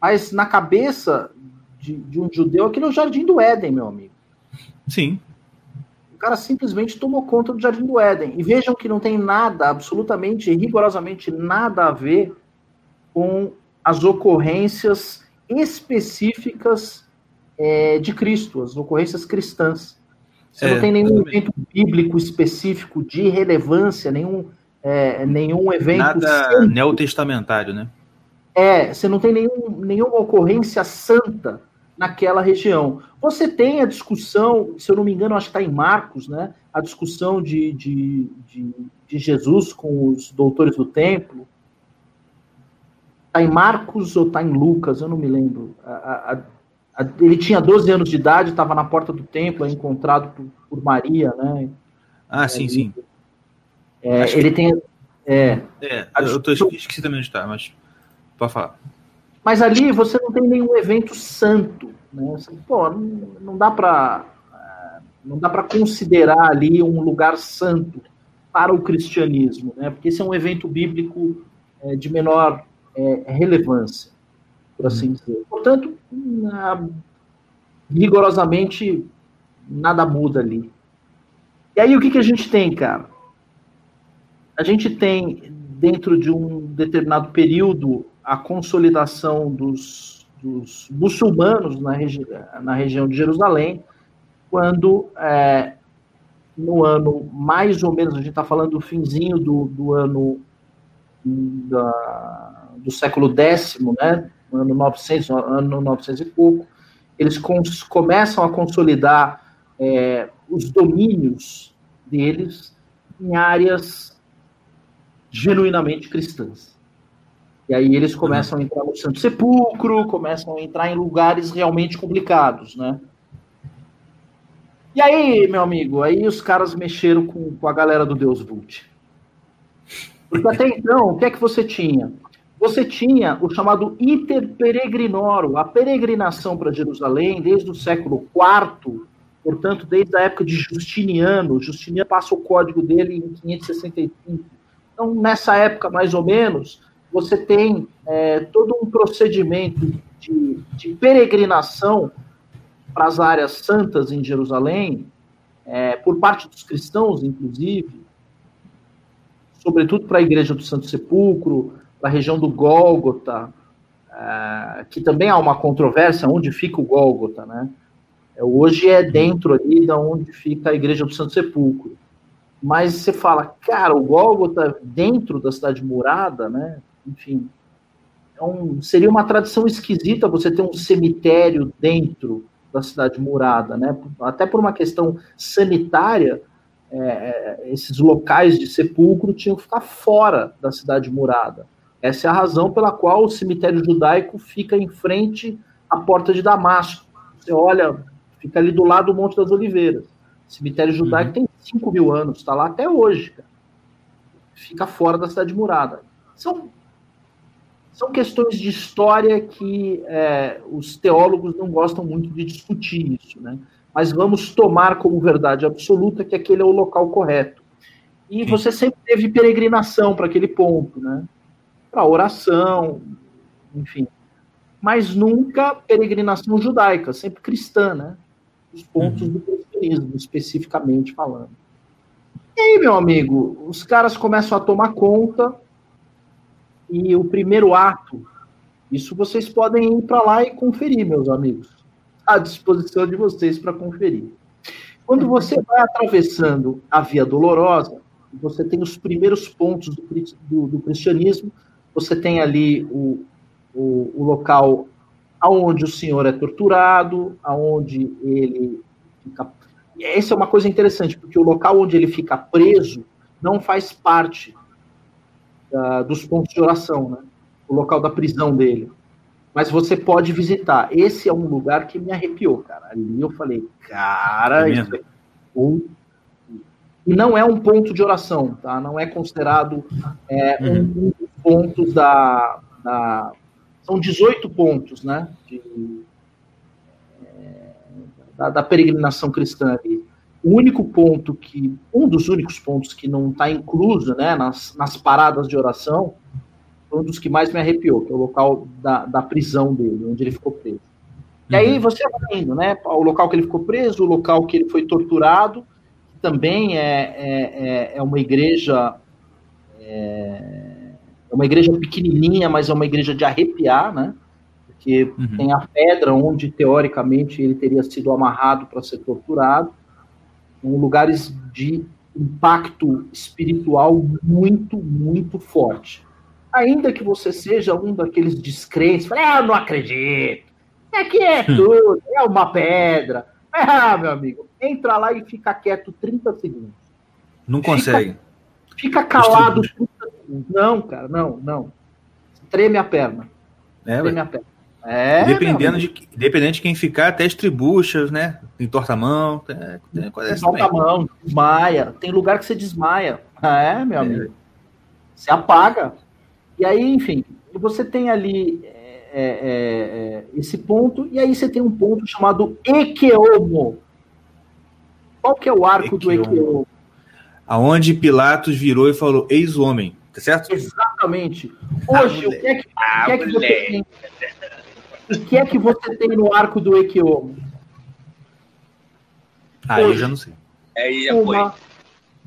Mas na cabeça de, de um judeu, aquele é o Jardim do Éden, meu amigo. Sim. O cara simplesmente tomou conta do Jardim do Éden. E vejam que não tem nada, absolutamente, rigorosamente nada a ver com as ocorrências específicas é, de Cristo, as ocorrências cristãs. Você É, não tem nenhum exatamente. evento bíblico específico de relevância, nenhum, é, nenhum evento Nada santo. neotestamentário, né? É, você não tem nenhum, nenhuma ocorrência santa naquela região. Você tem a discussão, se eu não me engano, acho que está em Marcos, né? A discussão de, de, de, de Jesus com os doutores do templo. Está em Marcos ou está em Lucas? Eu não me lembro. A- a- a- ele tinha 12 anos de idade, estava na porta do templo, é encontrado por, por Maria, né? Ah, sim, sim. É, Acho que- ele tem. É, É, eu tô esqueci também onde tá, mas pode falar. Mas ali você não tem nenhum evento santo, né? Você, Pô, não, dá para não dá para considerar ali um lugar santo para o cristianismo, né? Porque esse é um evento bíblico é, de menor é, relevância, por assim dizer. Portanto, na- rigorosamente nada muda ali. E aí o que, que a gente tem, cara? A gente tem dentro de um determinado período a consolidação dos, dos muçulmanos na, regi na região de Jerusalém, quando é, no ano mais ou menos, a gente está falando do finzinho do, do ano da, do século X, né, ano 900, ano 900 e pouco, eles começam a consolidar é, os domínios deles em áreas genuinamente cristãs. E aí eles começam a entrar no Santo Sepulcro, começam a entrar em lugares realmente complicados, né? E aí, meu amigo, aí os caras mexeram com, com a galera do Deus Vult. Porque até então, o que é que você tinha? Você tinha o chamado iter peregrinorum, a peregrinação para Jerusalém desde o século IV, portanto, desde a época de Justiniano. Justiniano passa o código dele em 565. Então, nessa época, mais ou menos, você tem é, todo um procedimento de, de peregrinação para as áreas santas em Jerusalém, é, por parte dos cristãos, inclusive, sobretudo para a igreja do Santo Sepulcro, para a região do Gólgota, é, que também há uma controvérsia onde fica o Gólgota, né? É, hoje é dentro ali da onde fica a igreja do Santo Sepulcro. Mas você fala, cara, o Gólgota dentro da cidade murada, né? Enfim, é seria uma tradição esquisita você ter um cemitério dentro da cidade murada, né? Até por uma questão sanitária, é, esses locais de sepulcro tinham que ficar fora da cidade murada. Essa é a razão pela qual o cemitério judaico fica em frente à porta de Damasco. Você olha, fica ali do lado do Monte das Oliveiras. O cemitério judaico uhum. tem 5 mil anos, está lá até hoje. Cara. Fica fora da cidade murada. São, são questões de história que é, os teólogos não gostam muito de discutir isso, né? Mas vamos tomar como verdade absoluta que aquele é o local correto. E você sempre teve peregrinação para aquele ponto, né? Para oração, enfim. Mas nunca peregrinação judaica, sempre cristã, né? Os pontos uhum. do cristianismo, especificamente falando. E aí, meu amigo, os caras começam a tomar conta e o primeiro ato, isso vocês podem ir para lá e conferir, meus amigos. À disposição de vocês para conferir. Quando você vai atravessando a Via Dolorosa, você tem os primeiros pontos do, do, do cristianismo, você tem ali o, o, o, local aonde o senhor é torturado, aonde ele fica... Essa é uma coisa interessante, porque o local onde ele fica preso não faz parte uh, dos pontos de oração, né? O local da prisão dele. Mas você pode visitar. Esse é um lugar que me arrepiou, cara. Ali eu falei, cara, é isso é um... E não é um ponto de oração, tá? Não é considerado é, uhum. um, dos pontos da, da, São 18 pontos, né? De, é, da, da peregrinação cristã ali o único ponto que, um dos únicos pontos que não está incluso né, nas, nas paradas de oração, foi um dos que mais me arrepiou, que é o local da, da prisão dele, onde ele ficou preso. E aí uhum. você vai indo, né? O local que ele ficou preso, o local que ele foi torturado, que também é, é, é, é uma igreja. É, é uma igreja pequenininha, mas é uma igreja de arrepiar, né? Porque uhum. tem a pedra onde, teoricamente, ele teria sido amarrado para ser torturado lugares de impacto espiritual muito, muito forte. Ainda que você seja um daqueles descrentes, fala, ah, eu não acredito, aqui é hum. tudo, é uma pedra. Ah, meu amigo, entra lá e fica quieto 30 segundos. Não consegue. Fica, fica calado 30 segundos. Não, cara, não, não. Treme a perna. É, Treme ué. a perna. É, dependendo, de, dependendo de quem ficar, até estribuchas, né? Entorta a mão. É, Entorta a mão, desmaia. Tem lugar que você desmaia. É, meu é. amigo. Você apaga. E aí, enfim, você tem ali é, é, é, esse ponto, e aí você tem um ponto chamado Equeomo. Qual que é o arco Equeomo. do Equeomo? Aonde Pilatos virou e falou, eis o homem, tá certo? Exatamente. Hoje, o que é que, o que, é que você tem? O que é que você tem no arco do Equiomo? Ah, Hoje, eu já não sei. É, uma,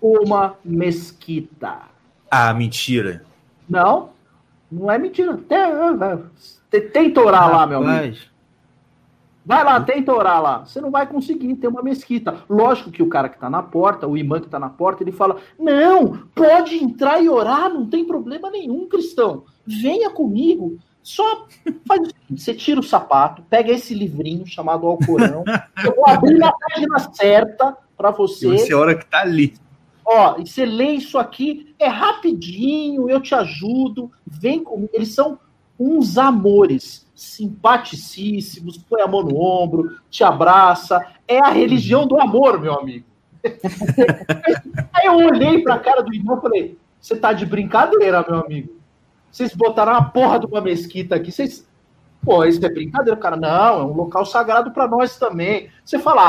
foi. uma mesquita. Ah, mentira. Não, não é mentira. Tenta orar lá, meu amigo. Vai lá, tenta orar lá. Você não vai conseguir ter uma mesquita. Lógico que o cara que está na porta, o imã que está na porta, ele fala: Não, pode entrar e orar, não tem problema nenhum, cristão. Venha comigo. Só faz o seguinte: você tira o sapato, pega esse livrinho chamado Alcorão, eu vou abrir na página certa para você. E você hora que tá ali. Ó, e você lê isso aqui, é rapidinho, eu te ajudo, vem comigo. Eles são uns amores, simpaticíssimos, põe a mão no ombro, te abraça. É a religião do amor, meu amigo. Aí eu olhei para a cara do irmão e falei: você tá de brincadeira, meu amigo. Vocês botaram a porra de uma mesquita aqui, vocês. Pô, isso é brincadeira, cara. Não, é um local sagrado para nós também. Você fala,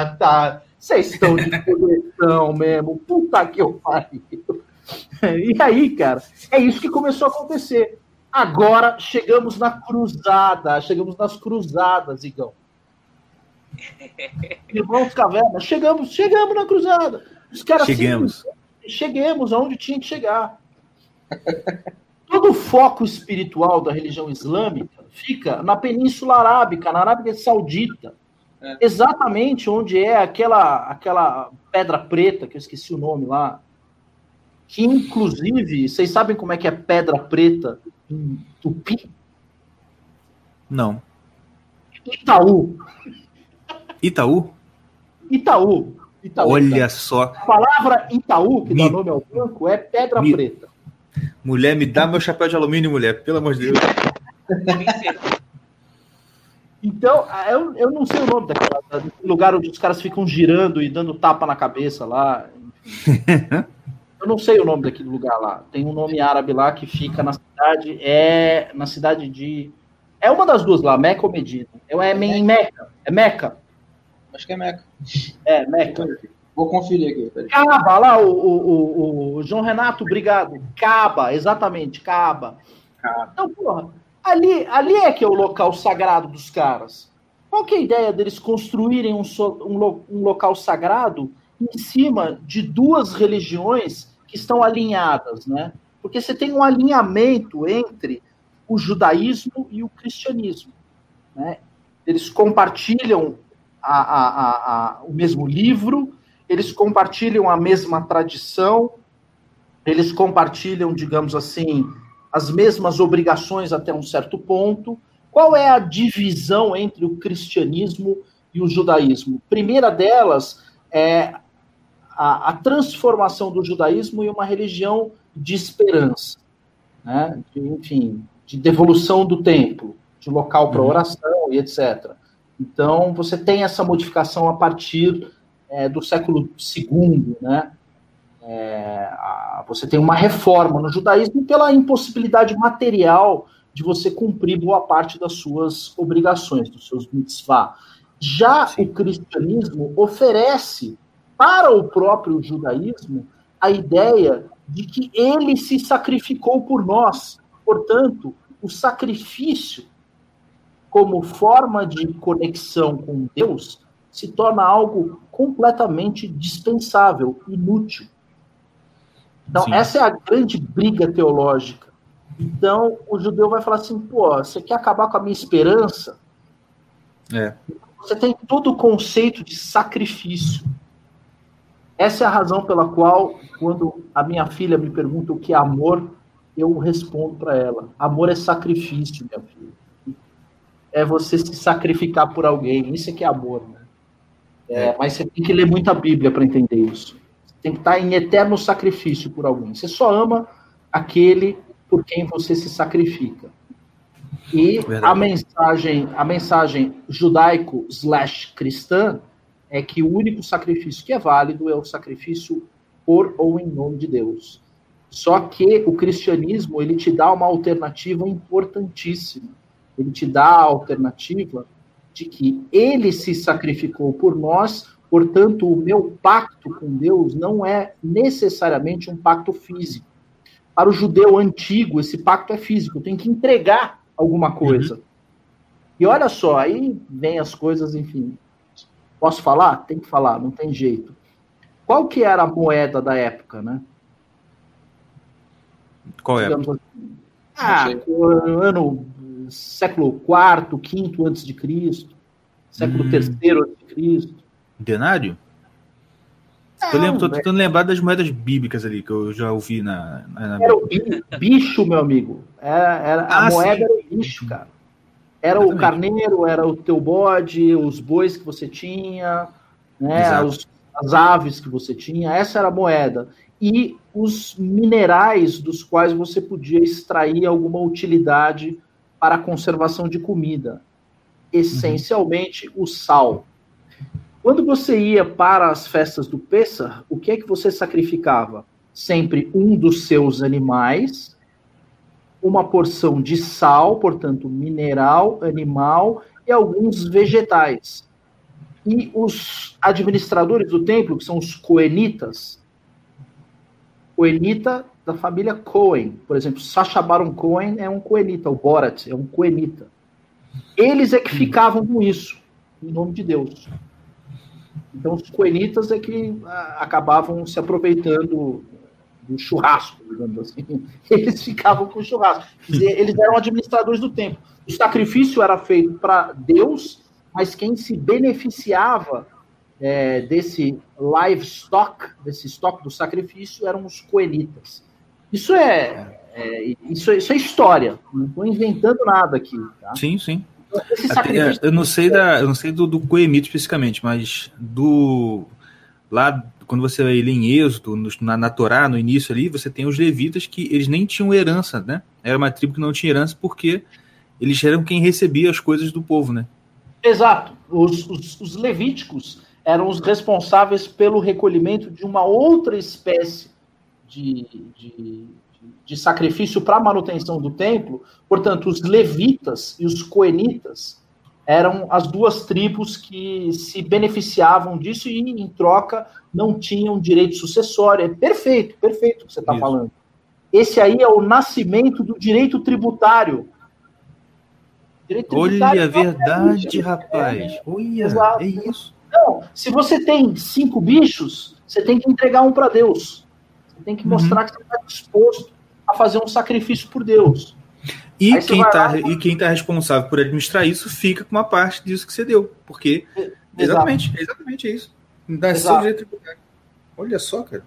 ah, tá. Vocês estão de coleção mesmo. Puta que eu pariu. E aí, cara, é isso que começou a acontecer. Agora chegamos na cruzada, chegamos nas cruzadas, Igão. Irmãos Caverna, chegamos, chegamos na cruzada. Os caras chegamos. Chegamos aonde tinha que chegar todo o foco espiritual da religião islâmica fica na Península Arábica, na Arábia Saudita. É. Exatamente onde é aquela, aquela pedra preta, que eu esqueci o nome lá. Que, inclusive, vocês sabem como é que é pedra preta em tupi? Não. Itaú. Itaú? Itaú. Itaú Olha Itaú. só. A palavra Itaú, que Me... dá nome ao banco, é pedra Me... preta. Mulher, me dá meu chapéu de alumínio, mulher, pelo amor de Deus. Então, eu, eu não sei o nome daquela, lugar onde os caras ficam girando e dando tapa na cabeça lá. eu não sei o nome daquele lugar lá. Tem um nome árabe lá que fica na cidade, é na cidade de. É uma das duas lá, Meca ou Medina? É, é em Meca. É Meca. Acho que é Meca. É, Meca. Vou conferir aqui. Peraí. Caba, lá, o, o, o, João Renato, obrigado. Caba, exatamente, Caba. Caba. Então, porra, ali, ali é que é o local sagrado dos caras. Qual que é a ideia deles construírem um, um, um local sagrado em cima de duas religiões que estão alinhadas, né? Porque você tem um alinhamento entre o judaísmo e o cristianismo. Né? Eles compartilham a, a, a, o mesmo livro, eles compartilham a mesma tradição, eles compartilham, digamos assim, as mesmas obrigações até um certo ponto. Qual é a divisão entre o cristianismo e o judaísmo? Primeira delas é a, a transformação do judaísmo em uma religião de esperança, né? de, enfim, de devolução do templo, de local para uhum. oração e etc. Então, você tem essa modificação a partir é, do século II, né? É, a, você tem uma reforma no judaísmo pela impossibilidade material de você cumprir boa parte das suas obrigações, dos seus mitzvah. Já Sim. o cristianismo oferece para o próprio judaísmo a ideia de que ele se sacrificou por nós. Portanto, o sacrifício como forma de conexão com Deus se torna algo completamente dispensável, inútil. Então, Sim. essa é a grande briga teológica. Então, o judeu vai falar assim: pô, você quer acabar com a minha esperança? É. Você tem todo o conceito de sacrifício. Essa é a razão pela qual, quando a minha filha me pergunta o que é amor, eu respondo para ela: amor é sacrifício, minha filha. É você se sacrificar por alguém. Isso é que é amor. Né? É, é. mas você tem que ler muita Bíblia para entender isso. Você tem que estar em eterno sacrifício por alguém. Você só ama aquele por quem você se sacrifica. E Verdade. a mensagem, a mensagem judaico slash cristã é que o único sacrifício que é válido é o sacrifício por ou em nome de Deus. Só que o cristianismo ele te dá uma alternativa importantíssima. Ele te dá a alternativa de que ele se sacrificou por nós, portanto, o meu pacto com Deus não é necessariamente um pacto físico. Para o judeu antigo, esse pacto é físico, tem que entregar alguma coisa. Uhum. E olha só, aí vem as coisas, enfim. Posso falar? Tem que falar, não tem jeito. Qual que era a moeda da época, né? Qual é? Assim. Ah, ano século IV, V antes de Cristo, século III hum. antes de Cristo. Denário? eu lembro, tô tentando lembrar das moedas bíblicas ali que eu já ouvi na. na... Era o bicho, meu amigo. Era, era ah, a moeda sim. era o bicho, cara. Era Exatamente. o carneiro, era o teu bode, os bois que você tinha, né? Os, as aves que você tinha. Essa era a moeda. E os minerais dos quais você podia extrair alguma utilidade para a conservação de comida. Essencialmente, uhum. o sal. Quando você ia para as festas do Pessah, o que é que você sacrificava? Sempre um dos seus animais, uma porção de sal, portanto, mineral, animal, e alguns vegetais. E os administradores do templo, que são os coenitas, coenita da família Cohen, por exemplo, Sacha Baron Cohen é um coenita, o Borat é um coenita. Eles é que ficavam com isso, em nome de Deus. Então, os coenitas é que ah, acabavam se aproveitando do churrasco, digamos assim. Eles ficavam com o churrasco. Dizer, eles eram administradores do tempo. O sacrifício era feito para Deus, mas quem se beneficiava é, desse livestock, desse estoque do sacrifício, eram os coenitas. Isso é, é isso, isso, é história. Não estou inventando nada aqui. Tá? Sim, sim. É, eu não sei da, eu não sei do, do coemito especificamente, mas do lá quando você vai ler em Êxodo, no, na, na Torá, no início ali, você tem os levitas que eles nem tinham herança, né? Era uma tribo que não tinha herança porque eles eram quem recebia as coisas do povo, né? Exato. Os, os, os levíticos eram os responsáveis pelo recolhimento de uma outra espécie de, de, de sacrifício para manutenção do templo. Portanto, os levitas e os coenitas eram as duas tribos que se beneficiavam disso e, em troca, não tinham direito sucessório. É perfeito, perfeito o que você está falando. Esse aí é o nascimento do direito tributário. Direito tributário Olha, é verdade, é rapaz. É, Olha, Exato. é isso. Então, se você tem cinco bichos, você tem que entregar um para Deus. Você tem que mostrar uhum. que você está disposto a fazer um sacrifício por Deus. E Aí quem, tá, lá e quem tá responsável por administrar isso fica com uma parte disso que você deu. Porque. Exatamente, exatamente é isso. Dá Exato. seu direito tributário. Olha só, cara.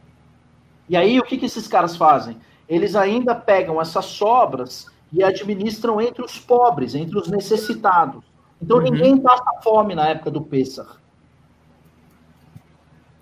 E aí, o que, que esses caras fazem? Eles ainda pegam essas sobras e administram entre os pobres, entre os necessitados. Então, Uhum. ninguém passa fome na época do Pêssar.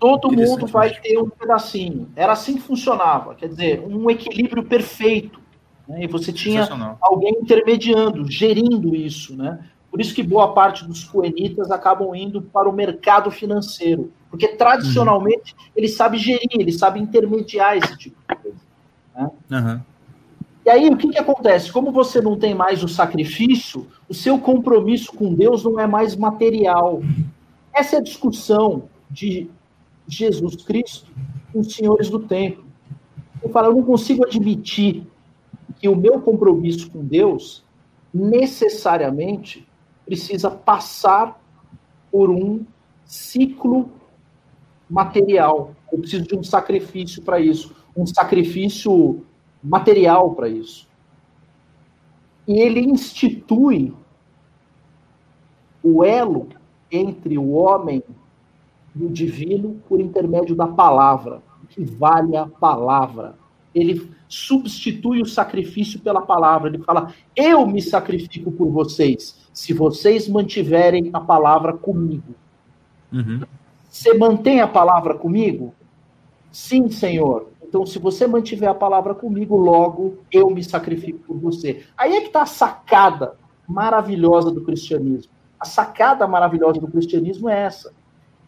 Todo mundo vai ter um pedacinho. Era assim que funcionava. Quer dizer, um equilíbrio perfeito. né? E você tinha alguém intermediando, gerindo isso, né? Por isso que boa parte dos coenitas acabam indo para o mercado financeiro, porque tradicionalmente ele sabe gerir, ele sabe intermediar esse tipo de coisa. Aham. E aí o que, que acontece? Como você não tem mais o sacrifício, o seu compromisso com Deus não é mais material. Essa é a discussão de Jesus Cristo os senhores do templo. Ele fala, eu não consigo admitir que o meu compromisso com Deus necessariamente precisa passar por um ciclo material. Eu preciso de um sacrifício para isso, um sacrifício material para isso. E ele institui o elo entre o homem e o divino por intermédio da palavra, que vale a palavra. Ele substitui o sacrifício pela palavra. Ele fala: Eu me sacrifico por vocês, se vocês mantiverem a palavra comigo. Uhum. Você mantém a palavra comigo? Sim, Senhor. Então, se você mantiver a palavra comigo, logo eu me sacrifico por você. Aí é que está a sacada maravilhosa do cristianismo. A sacada maravilhosa do cristianismo é essa.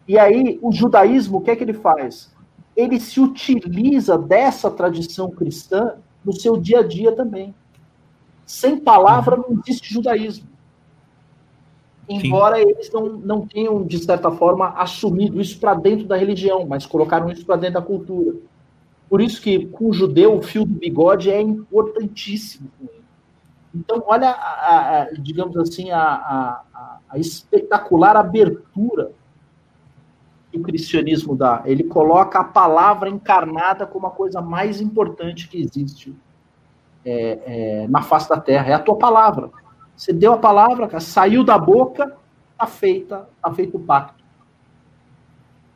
E aí, o judaísmo, o que é que ele faz? Ele se utiliza dessa tradição cristã no seu dia a dia também. Sem palavra não existe judaísmo. Embora eles não, não tenham, de certa forma, assumido isso para dentro da religião, mas colocaram isso para dentro da cultura. Por isso que, com o judeu, o fio do bigode é importantíssimo. Então, olha, a, a- digamos assim, a, a- espetacular abertura o cristianismo dá. Ele coloca a palavra encarnada como a coisa mais importante que existe é, é, na face da terra. É a tua palavra. Você deu a palavra, cara, saiu da boca, tá feita, tá feito o pacto.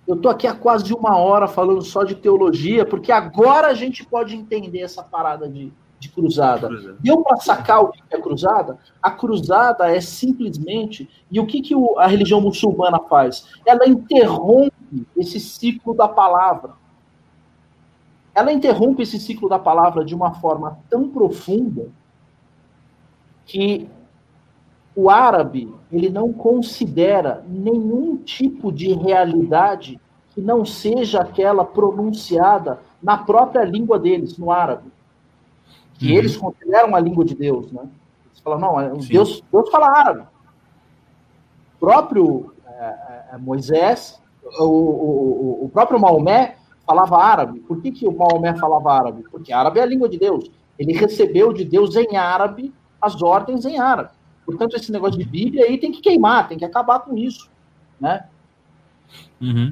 Eu tô aqui há quase uma hora falando só de teologia, porque agora a gente pode entender essa parada de, de cruzada. Deu para sacar o que é cruzada? A cruzada é simplesmente. E o que, que a religião muçulmana faz? Ela interrompe esse ciclo da palavra. Ela interrompe esse ciclo da palavra de uma forma tão profunda que o árabe ele não considera nenhum tipo de realidade que não seja aquela pronunciada na própria língua deles, no árabe que Uhum. eles consideram a língua de Deus, né? Eles falam, não, é-. Deus, Deus fala árabe. O próprio é, é, Moisés, o, o, o- próprio Maomé falava árabe. Por que, que o Maomé falava árabe? Porque árabe é a língua de Deus. Ele recebeu de Deus em árabe as ordens em árabe. Portanto, esse negócio de Bíblia aí tem que queimar, tem que acabar com isso, né? Uhum.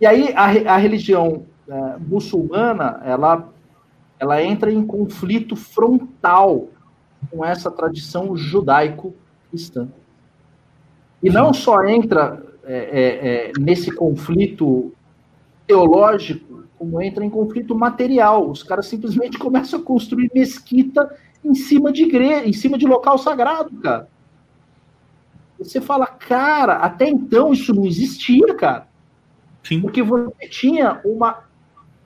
E aí a, a religião eh, muçulmana, ela, ela entra em conflito frontal com essa tradição judaico-cristã. E não só entra eh, eh, eh, nesse conflito teológico, como entra em conflito material. Os caras simplesmente começam a construir mesquita em cima de igreja, em cima de local sagrado, cara. Você fala, cara, até então isso não existia, cara. Sim. Porque você tinha uma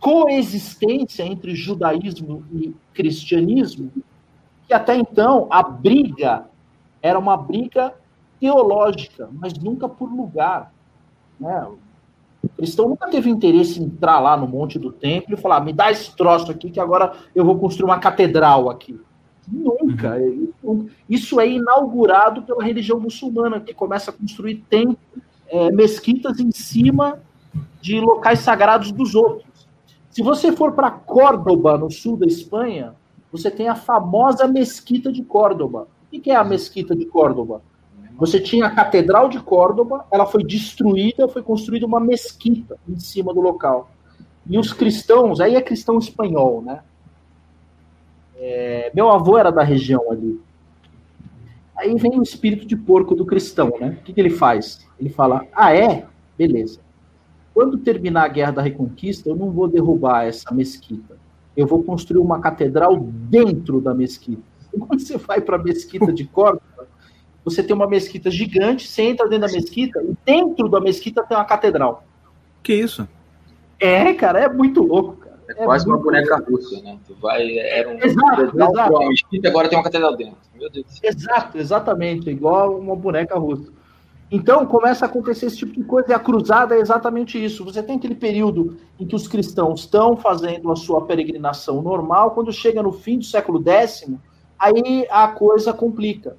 coexistência entre judaísmo e cristianismo, que até então a briga era uma briga teológica, mas nunca por lugar. Né? O cristão nunca teve interesse em entrar lá no Monte do Templo e falar: me dá esse troço aqui que agora eu vou construir uma catedral aqui. Nunca. Isso, isso é inaugurado pela religião muçulmana, que começa a construir templos, é, mesquitas em cima de locais sagrados dos outros. Se você for para Córdoba, no sul da Espanha, você tem a famosa mesquita de Córdoba. O que é a mesquita de Córdoba? Você tinha a Catedral de Córdoba, ela foi destruída, foi construída uma mesquita em cima do local. E os cristãos, aí é cristão espanhol, né? É, meu avô era da região ali. Aí vem o espírito de porco do cristão, né? O que, que ele faz? Ele fala: Ah, é? Beleza. Quando terminar a guerra da Reconquista, eu não vou derrubar essa mesquita. Eu vou construir uma catedral dentro da mesquita. Quando você vai para a mesquita de Córdoba, você tem uma mesquita gigante, você entra dentro da mesquita e dentro da mesquita tem uma catedral. Que isso? É, cara, é muito louco, cara. É quase uma boneca russa, né? Tu vai, era um Exato, exato. uma mesquita, agora tem uma catedral dentro. Meu Deus. Exato, exatamente, igual uma boneca russa. Então começa a acontecer esse tipo de coisa, e a cruzada é exatamente isso. Você tem aquele período em que os cristãos estão fazendo a sua peregrinação normal, quando chega no fim do século X, aí a coisa complica.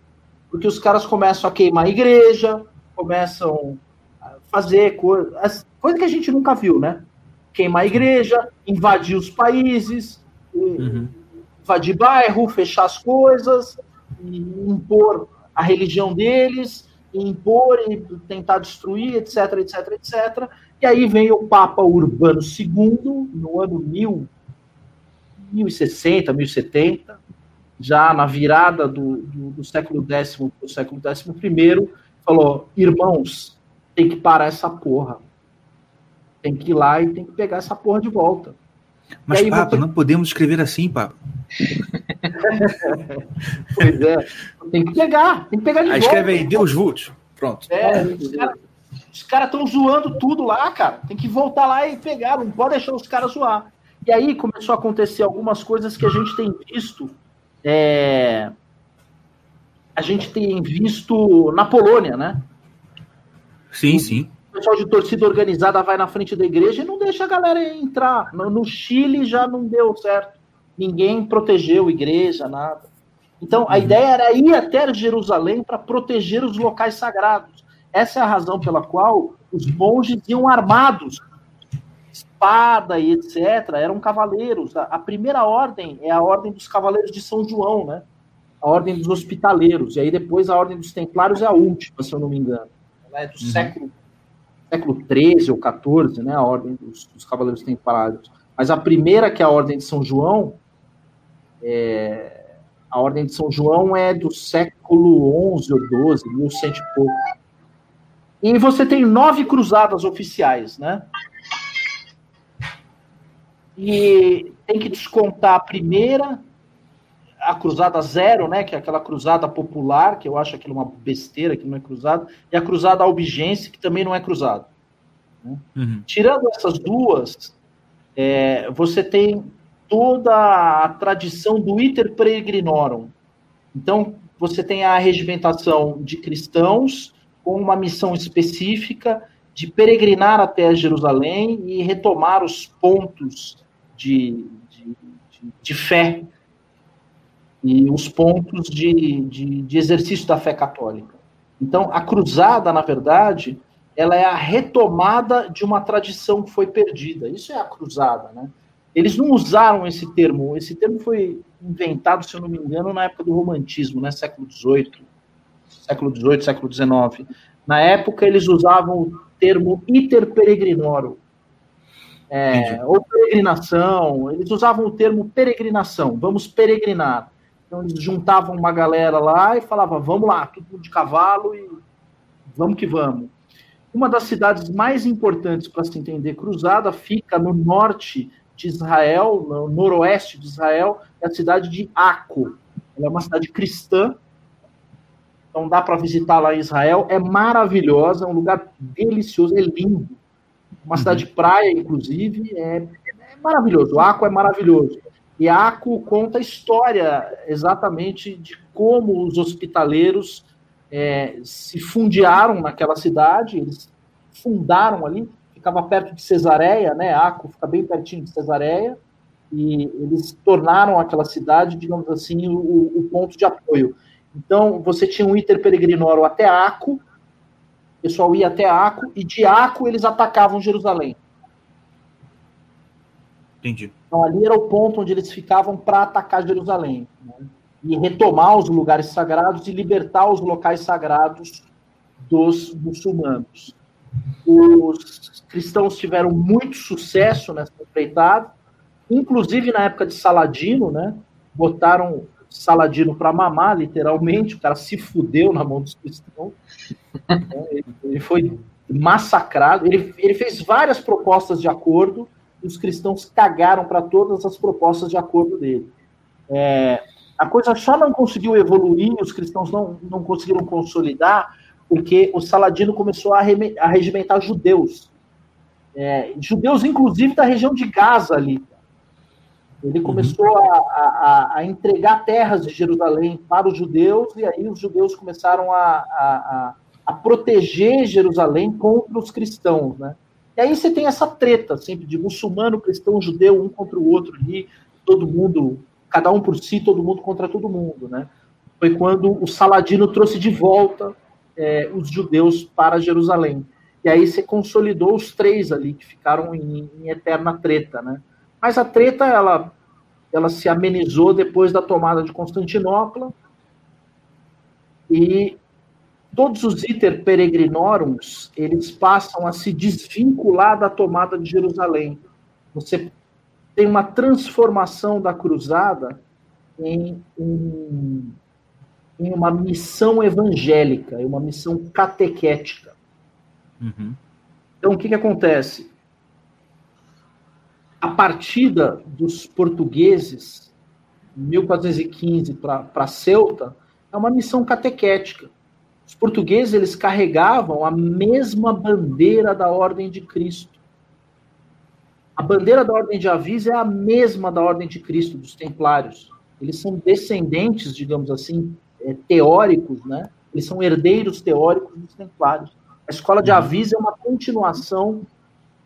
Porque os caras começam a queimar a igreja, começam a fazer coisas coisa que a gente nunca viu, né? Queimar a igreja, invadir os países, Uhum. invadir bairro, fechar as coisas, impor a religião deles, impor e tentar destruir, etc, etc, etc. E aí vem o Papa Urbano II, no ano 1000, 1060, 1070, já na virada do, do, do século X para o século XI, falou: irmãos, tem que parar essa porra. Tem que ir lá e tem que pegar essa porra de volta. Mas, Papa, você- não podemos escrever assim, Papa. Pois é, tem que pegar, tem que pegar de Aí volta. escreve aí, Deus Vult. Pronto. É, os caras cara estão zoando tudo lá, cara. Tem que voltar lá e pegar, não pode deixar os caras zoar. E aí começou a acontecer algumas coisas que a gente tem visto. é, A gente tem visto na Polônia, né? Sim, sim. O pessoal de torcida organizada vai na frente da igreja e não deixa a galera entrar. No, no Chile já não deu certo. Ninguém protegeu igreja, nada. Então, a ideia era ir até Jerusalém para proteger os locais sagrados. Essa é a razão pela qual os monges iam armados. Espada e etc. Eram cavaleiros. A, primeira ordem é a ordem dos cavaleiros de São João, né? A ordem dos hospitaleiros. E aí depois a ordem dos templários é a última, se eu não me engano. Ela é do século século 13 ou 14, né, a ordem dos, dos cavaleiros templários. Mas a primeira, que é a ordem de São João, é, a ordem de São João é do século 11 ou 12, 1100 e pouco. E você tem nove cruzadas oficiais, né? E tem que descontar a primeira, a cruzada zero, né? Que é aquela cruzada popular, que eu acho aquilo uma besteira, que não é cruzada, e a cruzada albigense, que também não é cruzada. Uhum. Tirando essas duas, é, você tem toda a tradição do iter peregrinorum. Então, você tem a regimentação de cristãos com uma missão específica de peregrinar até Jerusalém e retomar os pontos de, de, de, de fé e os pontos de, de, de exercício da fé católica. Então, a cruzada, na verdade, ela é a retomada de uma tradição que foi perdida. Isso é a cruzada, né? Eles não usaram esse termo. Esse termo foi inventado, se eu não me engano, na época do romantismo, né? Século XVIII, século XVIII, século XIX. Na época, eles usavam o termo iter peregrinorum, é, ou peregrinação. Eles usavam o termo peregrinação. Vamos peregrinar. Então, eles juntavam uma galera lá e falavam, vamos lá, mundo de cavalo e vamos que vamos. Uma das cidades mais importantes para se entender cruzada fica no norte de Israel, no noroeste de Israel, é a cidade de Aco. Ela é uma cidade cristã, então dá para visitar lá em Israel. É maravilhosa, é um lugar delicioso, é lindo. Uma cidade de praia, inclusive, é, é maravilhoso. Aco é maravilhoso. E Aco conta a história exatamente de como os hospitaleiros é, se fundearam naquela cidade, eles fundaram ali, ficava perto de Cesareia, né? Aco fica bem pertinho de Cesareia, e eles tornaram aquela cidade, digamos assim, o, o ponto de apoio. Então, você tinha um iter peregrinorum até Aco, o pessoal ia até Aco, e de Aco eles atacavam Jerusalém. Entendi. Então, ali era o ponto onde eles ficavam para atacar Jerusalém. Né? E retomar os lugares sagrados e libertar os locais sagrados dos muçulmanos. Os cristãos tiveram muito sucesso nessa empreitada, inclusive na época de Saladino, né? botaram Saladino para mamar, literalmente, o cara se fudeu na mão dos cristãos. Ele, ele foi massacrado. Ele, ele fez várias propostas de acordo e os cristãos cagaram para todas as propostas de acordo dele. É, a coisa só não conseguiu evoluir, os cristãos não, não conseguiram consolidar, porque o Saladino começou a, regimentar judeus. É, judeus, inclusive, da região de Gaza ali. Ele começou uhum. a, a, a, entregar terras de Jerusalém para os judeus, e aí os judeus começaram a, a, a proteger Jerusalém contra os cristãos, né? E aí você tem essa treta sempre de muçulmano, cristão, judeu, um contra o outro ali, todo mundo, cada um por si, todo mundo contra todo mundo, né? Foi quando o Saladino trouxe de volta é, os judeus para Jerusalém. E aí você consolidou os três ali, que ficaram em, em eterna treta, né? Mas a treta, ela, ela se amenizou depois da tomada de Constantinopla, e todos os iter peregrinorums, eles passam a se desvincular da tomada de Jerusalém. Você tem uma transformação da cruzada em, um, em uma missão evangélica, em uma missão catequética. Uhum. Então, o que, que acontece? A partida dos portugueses, em 1415, para Ceuta, é uma missão catequética. Os portugueses eles carregavam a mesma bandeira da Ordem de Cristo. A bandeira da Ordem de Avis é a mesma da Ordem de Cristo, dos Templários. Eles são descendentes, digamos assim, é, teóricos, né? Eles são herdeiros teóricos dos Templários. A escola de Avis é uma continuação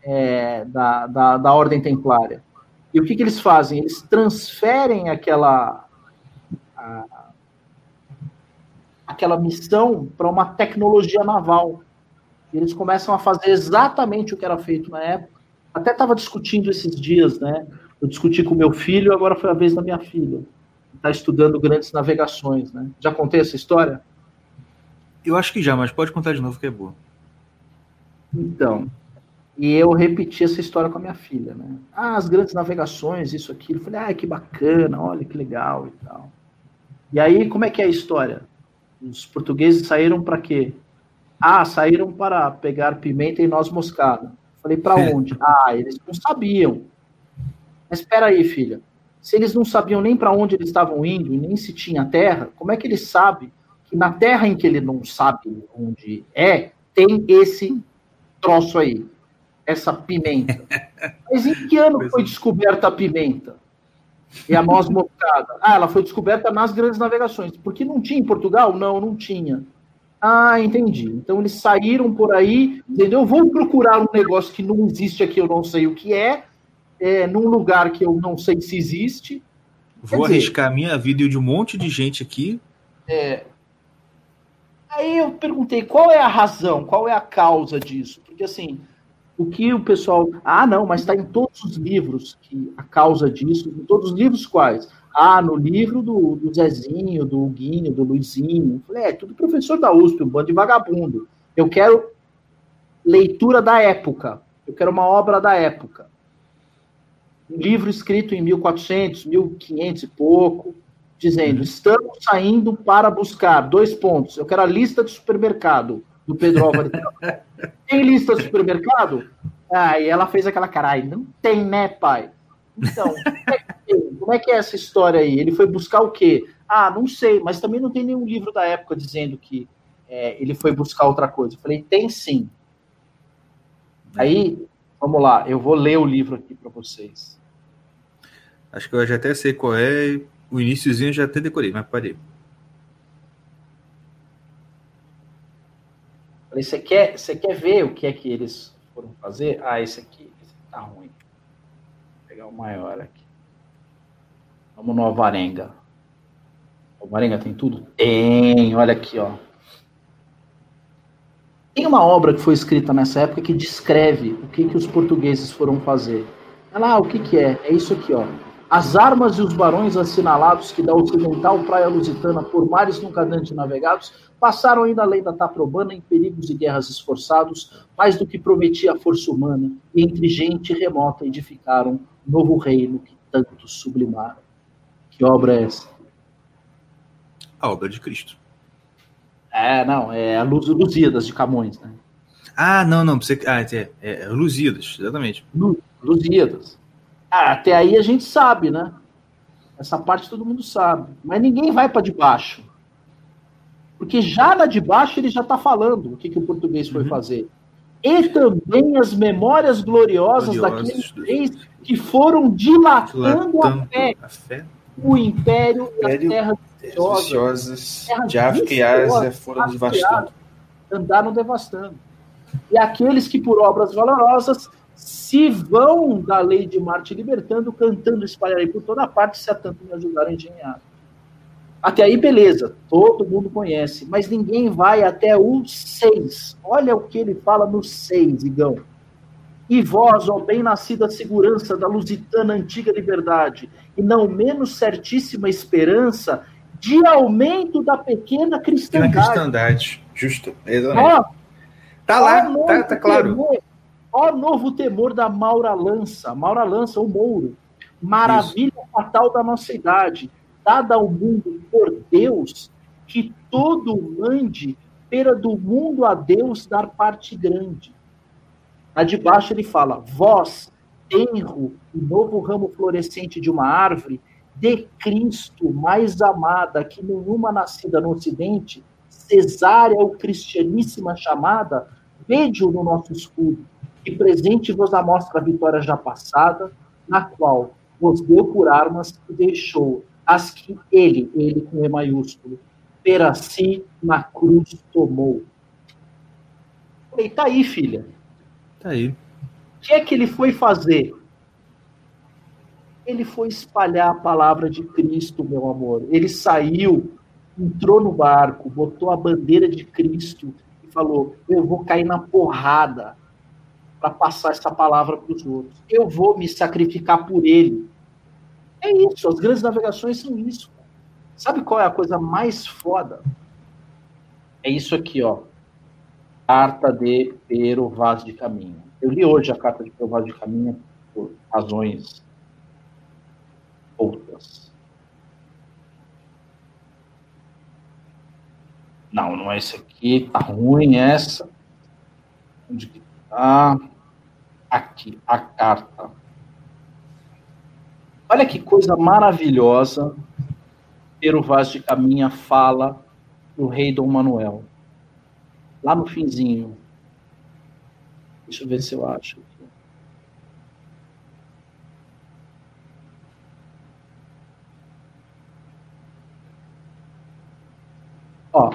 é, da, da, da, Ordem Templária. E o que, que eles fazem? Eles transferem aquela. A, aquela missão para uma tecnologia naval. E eles começam a fazer exatamente o que era feito na época. Até estava discutindo esses dias, né? Eu discuti com meu filho, agora foi a vez da minha filha. Está estudando grandes navegações, né? Já contei essa história? Eu acho que já, mas pode contar de novo que é boa. Então, e eu repeti essa história com a minha filha, né? Ah, as grandes navegações, isso, aquilo. Eu falei, ah, que bacana, olha que legal e tal. E aí, como é que é a história? Os portugueses saíram para quê? Ah, saíram para pegar pimenta e noz moscada. Falei, para onde? ah, eles não sabiam. Mas espera aí, filha. Se eles não sabiam nem para onde eles estavam indo e nem se tinha terra, como é que ele sabe que na terra em que ele não sabe onde é, tem esse troço aí, essa pimenta? Mas em que ano foi descoberta a pimenta? E a noz moscada. Ah, ela foi descoberta nas grandes navegações. Porque não tinha em Portugal? Não, não tinha. Ah, entendi. Então eles saíram por aí, entendeu? Vou procurar um negócio que não existe aqui, eu não sei o que é, é num lugar que eu não sei se existe. Vou dizer, arriscar a minha vida e de um monte de gente aqui. É. Aí eu perguntei qual é a razão, qual é a causa disso? Porque assim, o que o pessoal. Ah, não, mas está em todos os livros que a causa disso, em todos os livros quais? Ah, no livro do, do Zezinho, do Guinho, do Luizinho. Eu falei, é, tudo professor da USP, um bando de vagabundo. Eu quero leitura da época. Eu quero uma obra da época. Um livro escrito em 1400, 1500 e pouco, dizendo: uhum. estamos saindo para buscar dois pontos. Eu quero a lista de supermercado do Pedro Álvares. tem lista de supermercado? Ah, e ela fez aquela cara, não tem, né, pai? Então, é como é que é essa história aí? Ele foi buscar o quê? Ah, não sei, mas também não tem nenhum livro da época dizendo que é, ele foi buscar outra coisa. Eu falei, tem sim. Aí, vamos lá, eu vou ler o livro aqui para vocês. Acho que eu já até sei qual é, o iníciozinho eu já até decorei, mas parei. Você quer, você quer ver o que é que eles foram fazer? Ah, esse aqui, esse aqui tá ruim. Vou pegar o maior aqui. Vamos no Alvarenga. O Alvarenga tem tudo? Tem, olha aqui, ó. Tem uma obra que foi escrita nessa época que descreve o que, que os portugueses foram fazer. Olha lá, o que, que é? É isso aqui, ó. As armas e os barões assinalados que da ocidental praia lusitana por mares nunca antes navegados passaram ainda além da Taprobana em perigos e guerras esforçados, mais do que prometia a força humana, e entre gente remota edificaram novo reino que tanto sublimaram. Que obra é essa? A obra de Cristo. É, não, é a Luz Lusíadas de Camões, né? Ah, não, não. Você... Ah, é, é, é Lusíadas, exatamente. Lu- Lusíadas. Ah, até aí a gente sabe, né? Essa parte todo mundo sabe. Mas ninguém vai para de baixo. Porque já na de baixo ele já está falando o que, que o português foi Uhum. fazer. E também as memórias gloriosas, Gloriosas daqueles reis que foram dilatando a Dilatando fé, a fé. o império e as terras Terras de África e Ásia foram devastando. andaram devastando. E aqueles que por obras valorosas se vão da lei de Marte libertando, cantando, espalharem por toda parte, se a tanto me ajudarem a engenhar. Até aí, beleza, todo mundo conhece, mas ninguém vai até o 6. Olha o que ele fala no 6, Igão. E vós, ó bem-nascida segurança da lusitana antiga liberdade, e não menos certíssima esperança de aumento da pequena Pequena cristandade. cristandade. Justo. Exatamente. Ó, Tá lá, tá, tá claro. Ó novo temor da Maura Lança. Maura Lança, o Mouro. Maravilha fatal da nossa idade. Dada ao mundo por Deus, que todo mande, pera do mundo a Deus dar parte grande. A de baixo ele fala, vós, tenro, o novo ramo florescente de uma árvore, de Cristo mais amada que nenhuma nascida no Ocidente, cesárea ou cristianíssima chamada, vede-o no nosso escudo, e presente vos a mostra a vitória já passada, na qual vos deu por armas e deixou as que ele, ele com E maiúsculo, per si na cruz tomou. Falei, tá aí, filha. Tá aí. O que é que ele foi fazer? Ele foi espalhar a palavra de Cristo, meu amor. Ele saiu, entrou no barco, botou a bandeira de Cristo e falou: Eu vou cair na porrada para passar essa palavra para os outros. Eu vou me sacrificar por ele. É isso, as grandes navegações são isso. Sabe qual é a coisa mais foda? É isso aqui, ó. Carta de Pero Vaz de Caminho. Eu li hoje a carta de Pero Vaz de Caminho por razões outras. Não, não é esse aqui, tá ruim essa. Onde que tá? Aqui, a carta. Olha que coisa maravilhosa. Pero Vaz de Caminha fala do rei Dom Manuel. Lá no finzinho. Deixa eu ver se eu acho. Ó,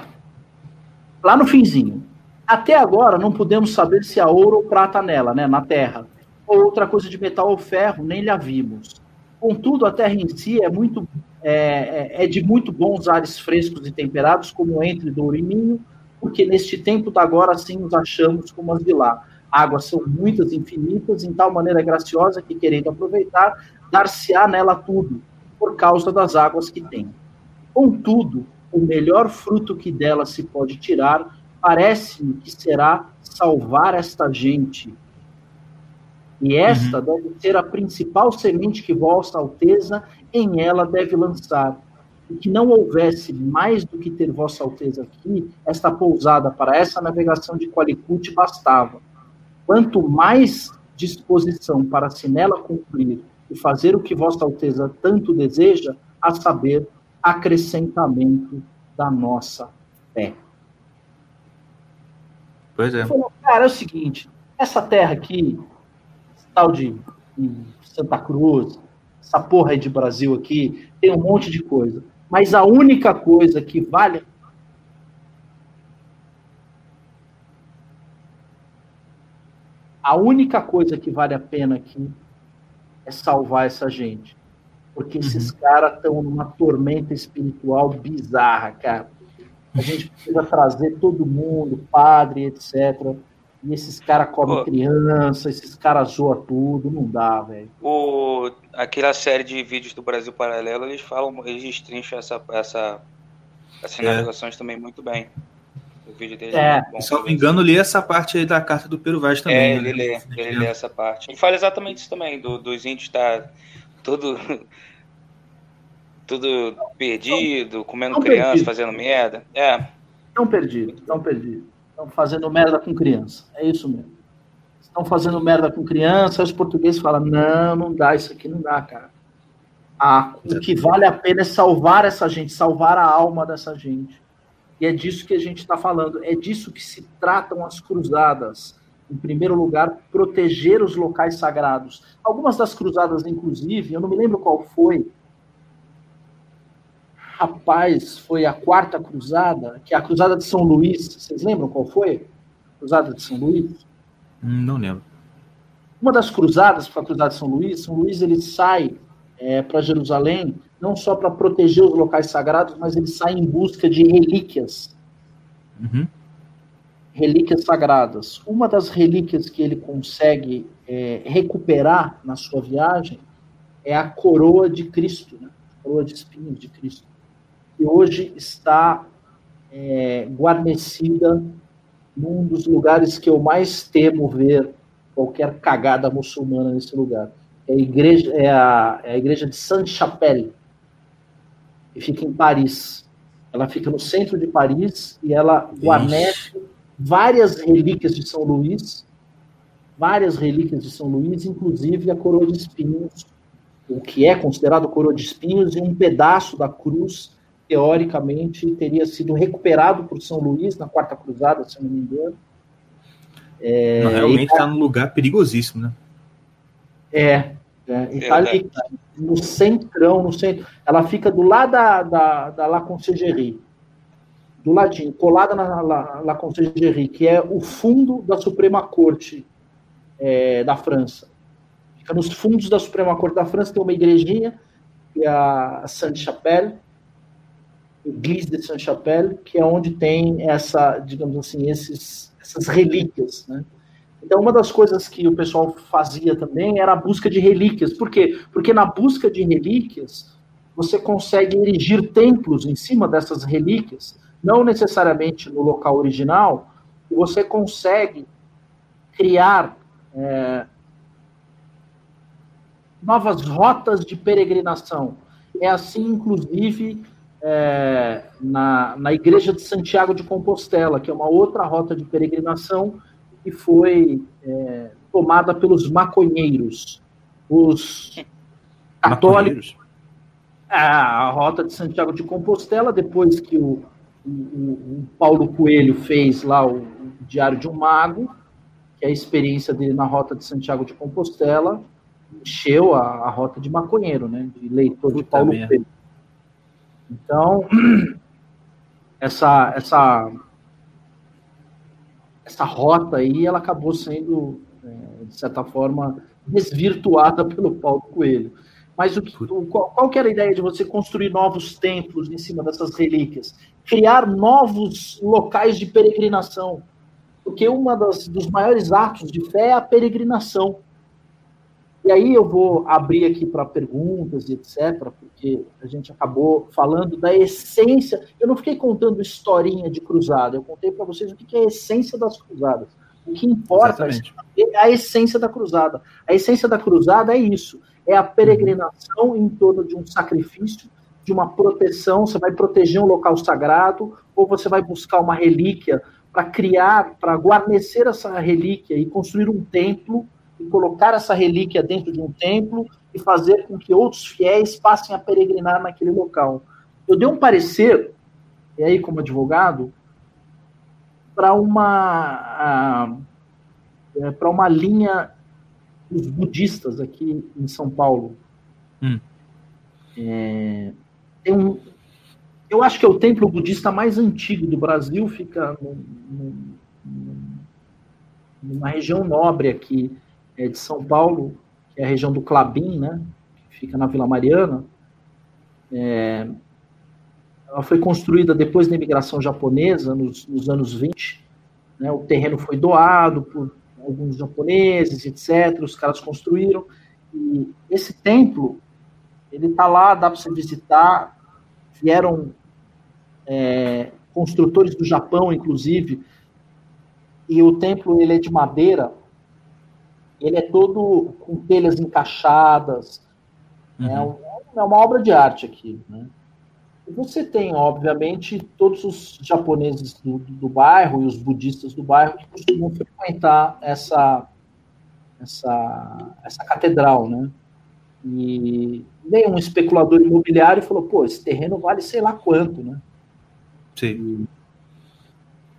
lá no finzinho. Até agora não podemos saber se há ouro ou prata nela, né, na terra. Ou outra coisa de metal ou ferro, nem lhe vimos. Contudo, a terra em si é muito é, é- é de muito bons ares frescos e temperados, como entre Douro e Minho, porque neste tempo da agora assim nos achamos como as de lá. Águas são muitas, infinitas, em tal maneira graciosa que, querendo aproveitar, dar-se-á nela tudo, por causa das águas que tem. Contudo, o melhor fruto que dela se pode tirar, parece-me que será salvar esta gente. E esta deve ser a principal semente que Vossa Alteza em ela deve lançar. E que não houvesse mais do que ter Vossa Alteza aqui, esta pousada para essa navegação de Qualicute bastava. Quanto mais disposição para se nela cumprir e fazer o que Vossa Alteza tanto deseja, a saber, acrescentamento da nossa fé. Pois é. Ele falou, cara, é o seguinte, essa terra aqui, tal de Santa Cruz, essa porra aí de Brasil aqui, tem um monte de coisa. Mas a única coisa que vale. A única coisa que vale a pena aqui é salvar essa gente. Porque esses caras estão numa tormenta espiritual bizarra, cara. A gente precisa trazer todo mundo, padre, etc. E esses caras comem criança, esses caras zoam tudo, não dá, velho. O, aquela série de vídeos do Brasil Paralelo, eles falam, eles destrincham essa, essa, essas É. navegações também muito bem. O vídeo dele É. muito bom. Se eu não me engano, li essa parte aí da carta do Peru Vaz também. É, né? ele lê, ele lê essa parte. Ele fala exatamente isso também, do, dos índios estar todo tudo perdido, comendo Não criança, perdido. fazendo merda. É. Estão perdidos, estão perdidos. Estão fazendo merda com criança. É isso mesmo. Estão fazendo merda com criança, os portugueses falam: não, não dá, isso aqui não dá, cara. Ah, o que vale a pena é salvar essa gente, salvar a alma dessa gente. E é disso que a gente está falando, é disso que se tratam as cruzadas. Em primeiro lugar, proteger os locais sagrados. Algumas das cruzadas, inclusive, eu não me lembro qual foi, Rapaz, foi a quarta cruzada, que é a cruzada de São Luís. Vocês lembram qual foi? Cruzada de São Luís? Hum, Não lembro. Uma das cruzadas para a cruzada de São Luís, São Luís ele sai é, para Jerusalém não só para proteger os locais sagrados, mas ele sai em busca de relíquias, Uhum. relíquias sagradas. Uma das relíquias que ele consegue é, recuperar na sua viagem é a coroa de Cristo, né? a coroa de espinhos de Cristo, que hoje está é, guarnecida num dos lugares que eu mais temo ver qualquer cagada muçulmana nesse lugar. É a igreja, é a, é a igreja de Sainte-Chapelle, que fica em Paris. Ela fica no centro de Paris e ela guarnece várias relíquias de São Luís, várias relíquias de São Luís, inclusive a coroa de espinhos, o que é considerado coroa de espinhos, e um pedaço da cruz, teoricamente, teria sido recuperado por São Luís na Quarta Cruzada, se eu não me engano. É, Não, realmente está num lugar perigosíssimo, né? é, é, e tá ali no centrão, no centro. Ela fica do lado da, da, da La Conciergerie, do ladinho, colada na La, La Conciergerie, que é o fundo da Suprema Corte é, da França. Fica nos fundos da Suprema Corte da França, tem uma igrejinha, que é a Sainte-Chapelle, Église de Sainte-Chapelle, que é onde tem essa, digamos assim, esses, essas relíquias, né? Então, uma das coisas que o pessoal fazia também era a busca de relíquias. Por quê? Porque na busca de relíquias, você consegue erigir templos em cima dessas relíquias, não necessariamente no local original, e você consegue criar é, novas rotas de peregrinação. É assim, inclusive, é, na, na Igreja de Santiago de Compostela, que é uma outra rota de peregrinação que foi é, tomada pelos maconheiros. Os católicos, Maconheiros? a rota de Santiago de Compostela, depois que o, o- o- Paulo Coelho fez lá o, o Diário de um Mago, que é a experiência dele na rota de Santiago de Compostela, encheu a, a rota de maconheiro, né? De leitor de Puta Paulo merda. Coelho. Então, essa, essa, essa rota aí, ela acabou sendo, é, de certa forma, desvirtuada pelo Paulo Coelho. Mas o o- qual, qual era a ideia de você construir novos templos em cima dessas relíquias? Criar novos locais de peregrinação. Porque um dos maiores atos de fé é a peregrinação. E aí eu vou abrir aqui para perguntas e etc., porque a gente acabou falando da essência. Eu não fiquei contando historinha de cruzada, eu contei para vocês o que é a essência das cruzadas. O que importa Exatamente. é a essência da cruzada. A essência da cruzada é isso: é a peregrinação em torno de um sacrifício, de uma proteção. Você vai proteger um local sagrado, ou você vai buscar uma relíquia para criar, para guarnecer essa relíquia e construir um templo e colocar essa relíquia dentro de um templo e fazer com que outros fiéis passem a peregrinar naquele local. Eu dei um parecer, e aí como advogado, para uma para uma linha dos budistas aqui em São Paulo. Hum. É, tem um, eu acho que é o templo budista mais antigo do Brasil, fica num- num- numa região nobre aqui é, de São Paulo, que é a região do Clabim, né? Que fica na Vila Mariana. É, ela foi construída depois da imigração japonesa, nos, nos anos 20. Né, o terreno foi doado por alguns japoneses, etc. Os caras construíram. E esse templo, ele está lá, dá para você visitar. Vieram é, construtores do Japão, inclusive, e o templo ele é de madeira. Ele é todo com telhas encaixadas. É, Uhum. um- é uma obra de arte aqui. Né? Você tem, obviamente, todos os japoneses do, do bairro e os budistas do bairro que costumam frequentar essa, essa, essa catedral, né? E veio um especulador imobiliário e falou, pô, esse terreno vale sei lá quanto, né? Sim.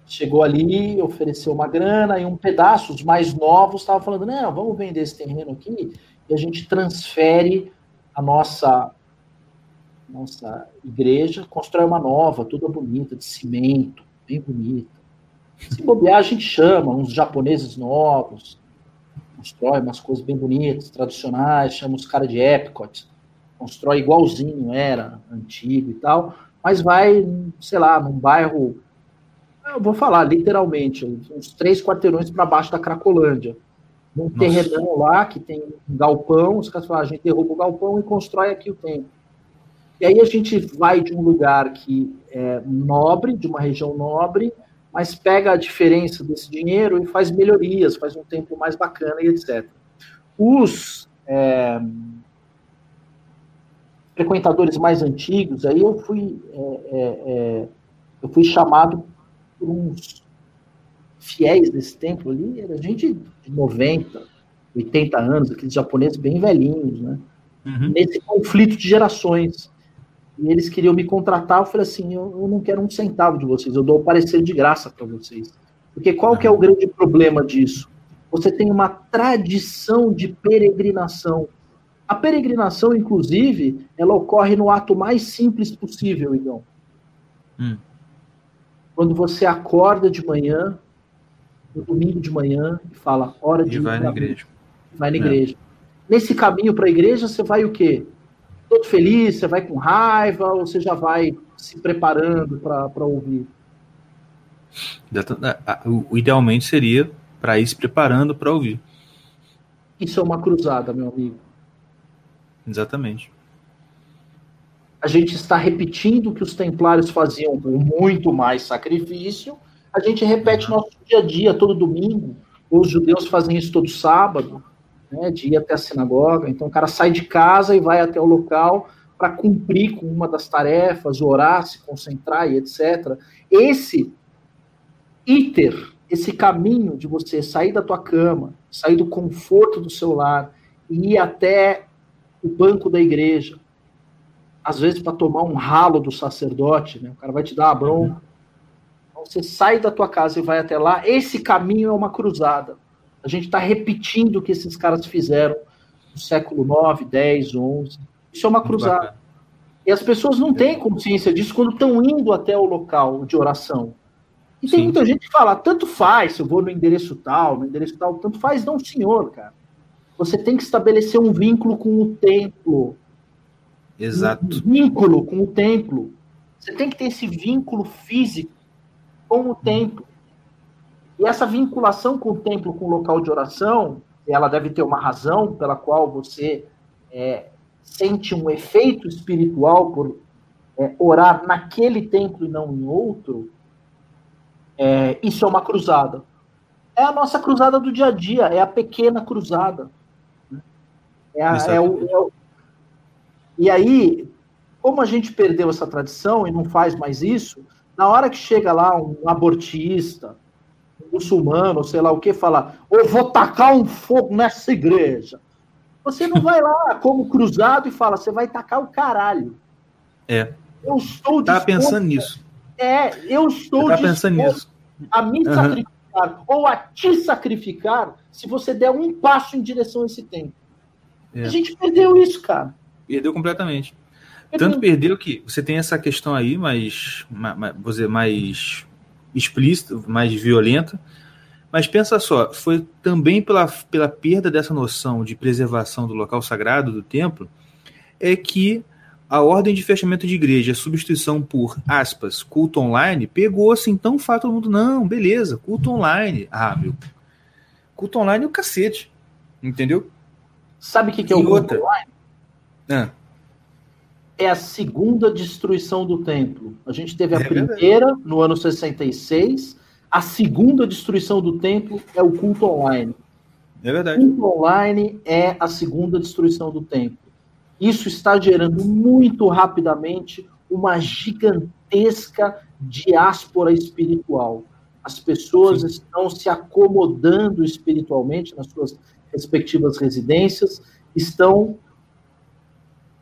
Chegou ali, ofereceu uma grana e um pedaço, os mais novos estavam falando, não, vamos vender esse terreno aqui e a gente transfere a nossa nossa igreja, constrói uma nova, toda bonita, de cimento, bem bonita. Se bobear, a gente chama uns japoneses novos, constrói umas coisas bem bonitas, tradicionais, chama os caras de Epcot, constrói igualzinho era, antigo e tal, mas vai, sei lá, num bairro eu vou falar literalmente, uns três quarteirões para baixo da Cracolândia. Num Nossa. terrenão lá que tem um galpão, os caras falam, a gente derruba o galpão e constrói aqui o templo. E aí a gente vai de um lugar que é nobre, de uma região nobre, mas pega a diferença desse dinheiro e faz melhorias, faz um templo mais bacana e etc. Os é, frequentadores mais antigos, aí eu fui, é, é, é, eu fui chamado por uns fiéis desse templo ali, era gente de 90, 80 anos, aqueles japoneses bem velhinhos, né? Uhum. Nesse conflito de gerações. E eles queriam me contratar, eu falei assim, eu, eu não quero um centavo de vocês, eu dou o parecer de graça para vocês. Porque qual que é o grande problema disso? Você tem uma tradição de peregrinação. A peregrinação, inclusive, ela ocorre no ato mais simples possível, Igão. Hum. Quando você acorda de manhã, no domingo de manhã, e fala, hora de E ir vai na igreja. vai na É. igreja. Nesse caminho para a igreja, você vai o quê? Todo feliz, você vai com raiva, ou você já vai se preparando para ouvir? A- a- o- Idealmente seria para ir se preparando para ouvir. Isso é uma cruzada, meu amigo. Exatamente. A gente está repetindo o que os templários faziam com muito mais sacrifício. A gente repete nosso dia a dia, todo domingo. Os judeus fazem isso todo sábado, né, de ir até a sinagoga. Então o cara sai de casa e vai até o local para cumprir com uma das tarefas, orar, se concentrar e etc. Esse iter, esse caminho de você sair da tua cama, sair do conforto do seu lar e ir até o banco da igreja, às vezes para tomar um ralo do sacerdote, né? O cara vai te dar uma bronca. Então, você sai da tua casa e vai até lá. Esse caminho é uma cruzada. A gente está repetindo o que esses caras fizeram no século 9, 10, 11. Isso é uma cruzada. E as pessoas não têm consciência disso quando estão indo até o local de oração. E tem Sim. muita gente que fala, tanto faz se eu vou no endereço tal, no endereço tal, tanto faz, não, senhor, cara. Você tem que estabelecer um vínculo com o templo. Exato. Um vínculo com o templo. Você tem que ter esse vínculo físico com o templo. E essa vinculação com o templo, com o local de oração, ela deve ter uma razão pela qual você é, sente um efeito espiritual por é, orar naquele templo e não em outro. É, isso é uma cruzada. É a nossa cruzada do dia a dia, é a pequena cruzada. É a- é o- é o- e aí, como a gente perdeu essa tradição e não faz mais isso, na hora que chega lá um abortista, um muçulmano, sei lá o que, fala, eu vou tacar um fogo nessa igreja. Você não vai lá como cruzado e fala, você vai tacar o caralho. É. Eu estou Tava disposto- pensando nisso. É, eu estou tava pensando nisso. a me Aham. sacrificar ou a te sacrificar se você der um passo em direção a esse tempo. É. A gente perdeu isso, cara. Perdeu completamente. Perdeu. Tanto perdeu que você tem essa questão aí mais, ma- ma- vou dizer, mais explícita, mais violenta. Mas pensa só, foi também pela, pela perda dessa noção de preservação do local sagrado, do templo, é que a ordem de fechamento de igreja, a substituição por, aspas, culto online, pegou assim tão fácil todo mundo, não, beleza, culto online. Ah, meu, culto online é o cacete, entendeu? Sabe o que, que é o culto outra? online? Ah, É a segunda destruição do templo. A gente teve a É verdade. primeira no ano 66, a segunda destruição do templo é o culto online. é O verdade. culto online é a segunda destruição do templo. Isso está gerando muito rapidamente uma gigantesca diáspora espiritual. As pessoas Sim. estão se acomodando espiritualmente nas suas respectivas residências, estão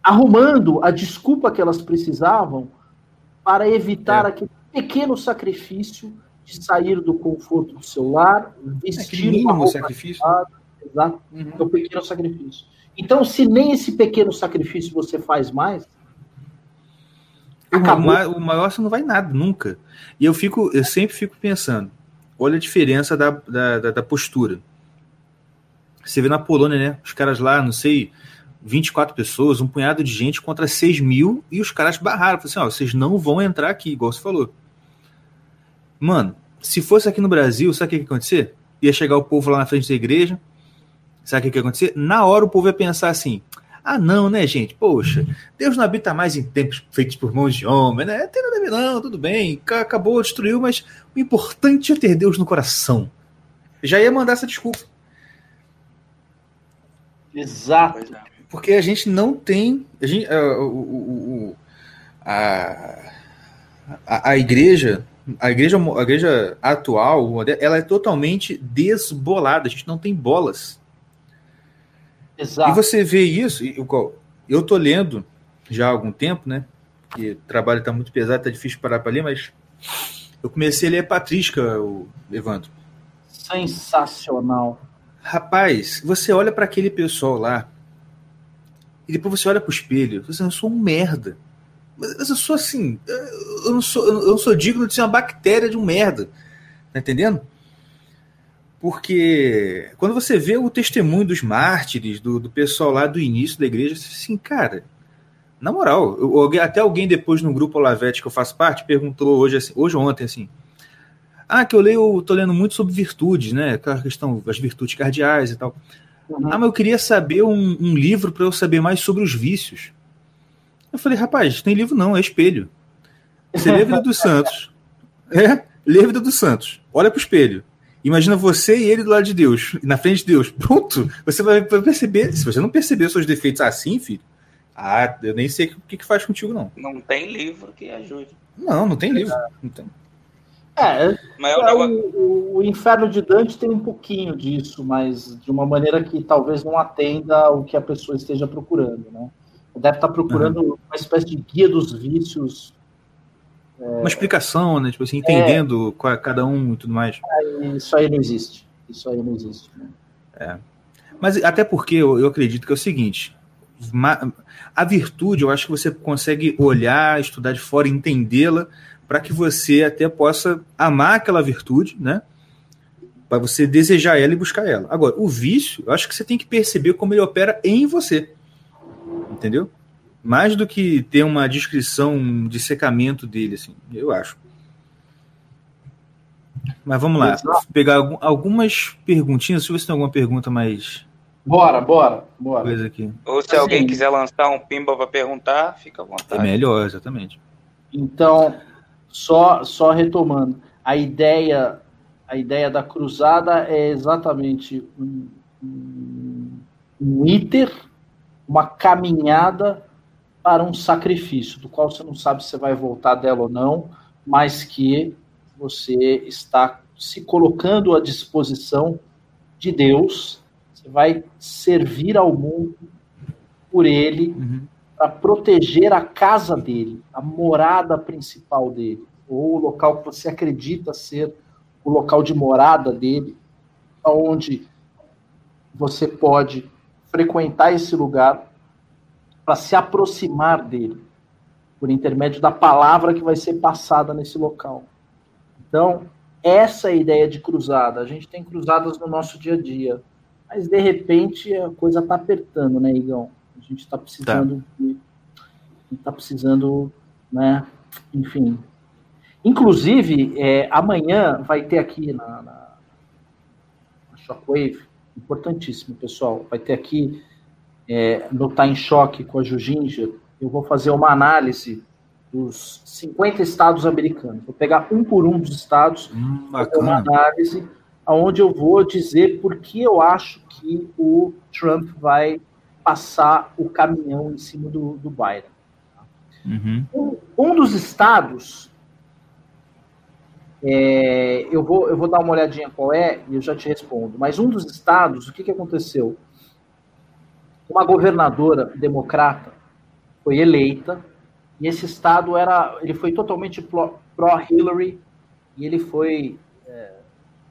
arrumando a desculpa que elas precisavam para evitar é. aquele pequeno sacrifício de sair do conforto do seu lar, vestir é mínimo uma sacrifício. exato, uhum. é um pequeno sacrifício. Então, se nem esse pequeno sacrifício você faz mais, acabou. O maior você não vai nada, nunca. E eu fico, eu sempre fico pensando, olha a diferença da, da, da, da postura. Você vê na Polônia, né? Os caras lá, não sei, 24 pessoas, um punhado de gente contra 6 mil, e os caras barraram. Falaram assim: ó, vocês não vão entrar aqui, igual você falou. Mano, se fosse aqui no Brasil, sabe o que ia acontecer? Ia chegar o povo lá na frente da igreja. Sabe o que ia acontecer? Na hora o povo ia pensar assim: ah, não, né, gente? Poxa, Deus não habita mais em tempos feitos por mãos de homem, né? Tem nada a ver, não, tudo bem. Acabou, destruiu, mas o importante é ter Deus no coração. Já ia mandar essa desculpa. Exato. Porque a gente não tem. A, gente, a, a, a, a igreja a igreja, a igreja atual, ela é totalmente desbolada. A gente não tem bolas. Exato. E você vê isso, eu tô lendo já há algum tempo, né? Que o trabalho está muito pesado, tá difícil parar para ler, mas eu comecei a ler Patrística, o Evandro. Sensacional. Rapaz, você olha para aquele pessoal lá, e depois você olha pro espelho, você eu sou um merda. Mas eu sou assim, eu não sou, eu não sou digno de ser uma bactéria de um merda. Tá entendendo? Porque quando você vê o testemunho dos mártires, do, do pessoal lá do início da igreja, assim, cara, na moral, eu, até alguém depois no grupo Olavete que eu faço parte perguntou hoje, assim, hoje ou ontem, assim, ah, que eu leio, tô lendo muito sobre virtudes, né? Aquela questão, as virtudes cardeais e tal. Uhum. Ah, mas eu queria saber um, um livro para eu saber mais sobre os vícios. Eu falei, rapaz, tem livro não, é espelho. Você lê a vida dos santos. É, lê a vida dos santos. Olha pro espelho. Imagina você e ele do lado de Deus, na frente de Deus. Pronto. Você vai perceber. Se você não perceber seus defeitos assim, filho, ah, eu nem sei o que, que faz contigo, não. Não tem livro que ajude. Não, não tem livro. Não tem. É, mas é, o, o, o, Inferno de Dante tem um pouquinho disso, mas de uma maneira que talvez não atenda ao que a pessoa esteja procurando, né? Deve estar procurando uhum. uma espécie de guia dos vícios é... Uma explicação, né? Tipo assim, entendendo é... cada um e tudo mais. É, isso aí não existe. Isso aí não existe. Né? É. Mas até porque eu, eu acredito que é o seguinte: a virtude, eu acho que você consegue olhar, estudar de fora, entendê-la, para que você até possa amar aquela virtude, né? Para você desejar ela e buscar ela. Agora, o vício, eu acho que você tem que perceber como ele opera em você. Entendeu? mais do que ter uma descrição de secamento dele, assim, eu acho. Mas vamos lá, pegar algumas perguntinhas, se você tem alguma pergunta mais. Bora, bora, bora. Coisa aqui. Ou se assim, alguém quiser lançar um pimba para perguntar, fica à vontade. É melhor, exatamente. Então, só, só retomando, a ideia, a ideia da cruzada é exatamente um, um, um iter, uma caminhada para um sacrifício, do qual você não sabe se vai voltar dela ou não, mas que você está se colocando à disposição de Deus, você vai servir ao mundo por ele, uhum. Para proteger a casa dele, a morada principal dele, ou o local que você acredita ser o local de morada dele, onde você pode frequentar esse lugar para se aproximar dele, por intermédio da palavra que vai ser passada nesse local. Então, essa é a ideia de cruzada. A gente tem cruzadas no nosso dia a dia, mas de repente a coisa está apertando, né, Igão? A gente está precisando, tá. está precisando, né? Enfim. Inclusive, é, amanhã vai ter aqui na, na, na Shockwave, importantíssimo, pessoal, vai ter aqui é, no Tá em Choque com a Jujinger, eu vou fazer uma análise dos 50 estados americanos. Vou pegar um por um dos estados, hum, uma análise onde eu vou dizer por que eu acho que o Trump vai passar o caminhão em cima do, do Biden. Uhum. Um, um dos estados, é, eu, vou, eu vou dar uma olhadinha qual é e eu já te respondo, mas um dos estados, o que, que aconteceu? Uma governadora democrata foi eleita e esse estado era, ele foi totalmente pró-Hillary e ele foi, é,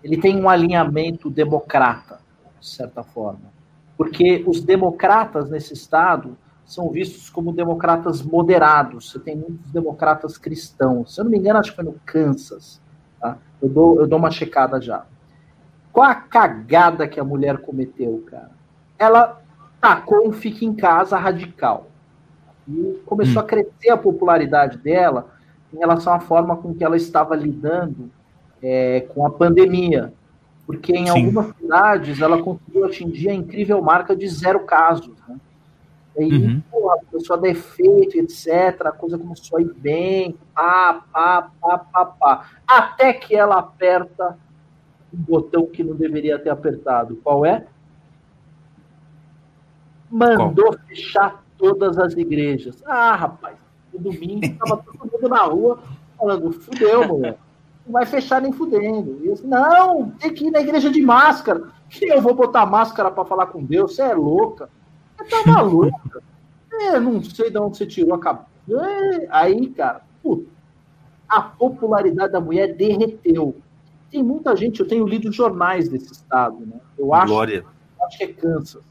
ele tem um alinhamento democrata, de certa forma, porque os democratas nesse estado são vistos como democratas moderados. Você tem muitos democratas cristãos. Se eu não me engano, acho que foi no Kansas. Tá? Eu, dou, eu dou uma checada já. Qual a cagada que a mulher cometeu, cara? Ela tacou um fica em casa radical. E começou Hum. a crescer a popularidade dela em relação à forma com que ela estava lidando é, com a pandemia. Porque em Sim. algumas cidades ela conseguiu atingir a incrível marca de zero casos. Né? E aí, Uhum. começou a dar efeito, etc. A coisa começou a ir bem, pá, pá, pá, pá, pá. Até que ela aperta um botão que não deveria ter apertado. Qual é? Mandou fechar todas as igrejas. Ah, rapaz, no domingo estava todo mundo na rua falando, fudeu, mulher. Não vai fechar nem fudendo. E eu não, tem que ir na igreja de máscara. Que eu vou botar máscara para falar com Deus? Você é louca. Você tá maluca. É, não sei de onde você tirou a cabeça. É, Aí, cara, puta, a popularidade da mulher derreteu. Tem muita gente, eu tenho lido jornais desse estado, né? Eu acho, Glória. acho que é Kansas.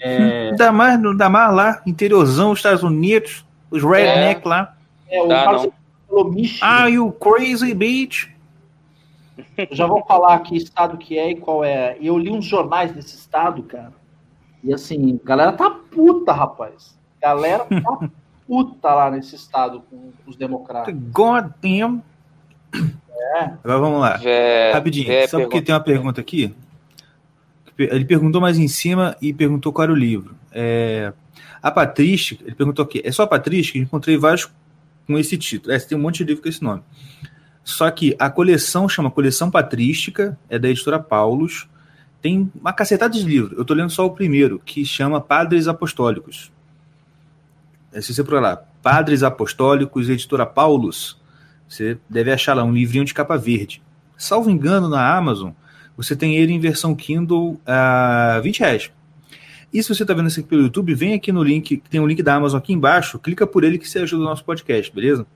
É, Ainda mais, ainda mais lá, interiorzão, Estados Unidos, os redneck lá. é o Dá, Carlos falou Michigan. Ah, you crazy bitch. Eu já vou falar que estado que é e qual é. E eu li uns jornais desse estado, cara. E assim, galera tá puta, rapaz. Galera tá puta lá nesse estado com os democratas. God damn. Agora vamos lá. Vé- Rapidinho, vé sabe porque tem uma pergunta aqui? Ele perguntou mais em cima e perguntou qual era o livro. É, a Patrística, ele perguntou aqui, é só a Patrística? Eu encontrei vários com esse título. É, tem um monte de livro com esse nome. Só que a coleção chama Coleção Patrística, é da editora Paulus. Tem uma cacetada de livros. Eu tô lendo só o primeiro, que chama Padres Apostólicos. É, se você por lá, Padres Apostólicos, editora Paulus, você deve achar lá um livrinho de capa verde. Salvo engano, na Amazon, você tem ele em versão Kindle a 20 reais. E se você está vendo isso aqui pelo YouTube, vem aqui no link, tem um link da Amazon aqui embaixo, clica por ele que você ajuda o nosso podcast, beleza?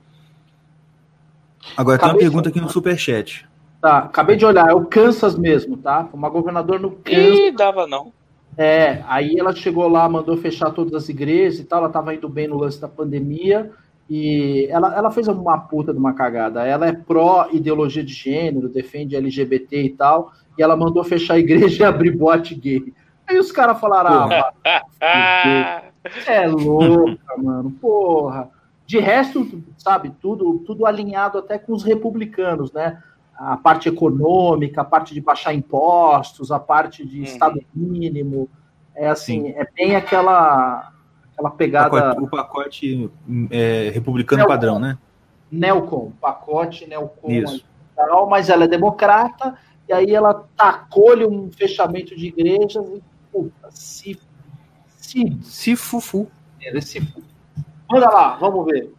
Agora tem uma Acabei de pergunta aqui no Superchat. Tá, acabei de olhar, é o Kansas mesmo, tá? Uma governadora no Kansas. Ih, dava não. É, aí ela chegou lá, mandou fechar todas as igrejas e tal, ela estava indo bem no lance da pandemia e ela, ela fez uma puta de uma cagada. Ela é pró-ideologia de gênero, defende LGBT e tal, e ela mandou fechar a igreja e abrir boate gay. Aí os caras falaram, ah, é louca, mano, porra. De resto, sabe, tudo, tudo alinhado até com os republicanos, né? A parte econômica, a parte de baixar impostos, a parte de Uhum. estado mínimo. É assim, é bem aquela, aquela pegada Pacote- o pacote é, republicano Não. padrão, né? Nelcon, pacote Nelcon Isso. mas ela é democrata, e aí ela tacou-lhe um fechamento de igrejas e, puta, se, se, Se fufu. se Manda lá, vamos ver.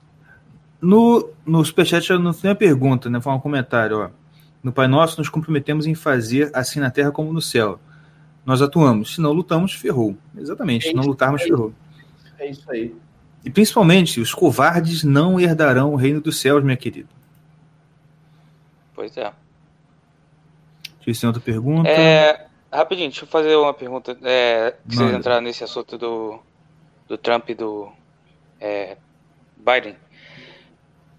No, no Superchat não tem uma pergunta, né? Foi um comentário, ó. No Pai Nosso nos comprometemos em fazer assim na terra como no céu. Nós atuamos. Se não lutamos, ferrou. Exatamente. Se não lutarmos, ferrou. É isso aí. E principalmente, os covardes não herdarão o reino dos céus, minha querida. Pois é. Deixa eu ver se tem outra pergunta. É, rapidinho, deixa eu fazer uma pergunta. É, que vocês entraram nesse assunto do, do Trump e do é, Biden.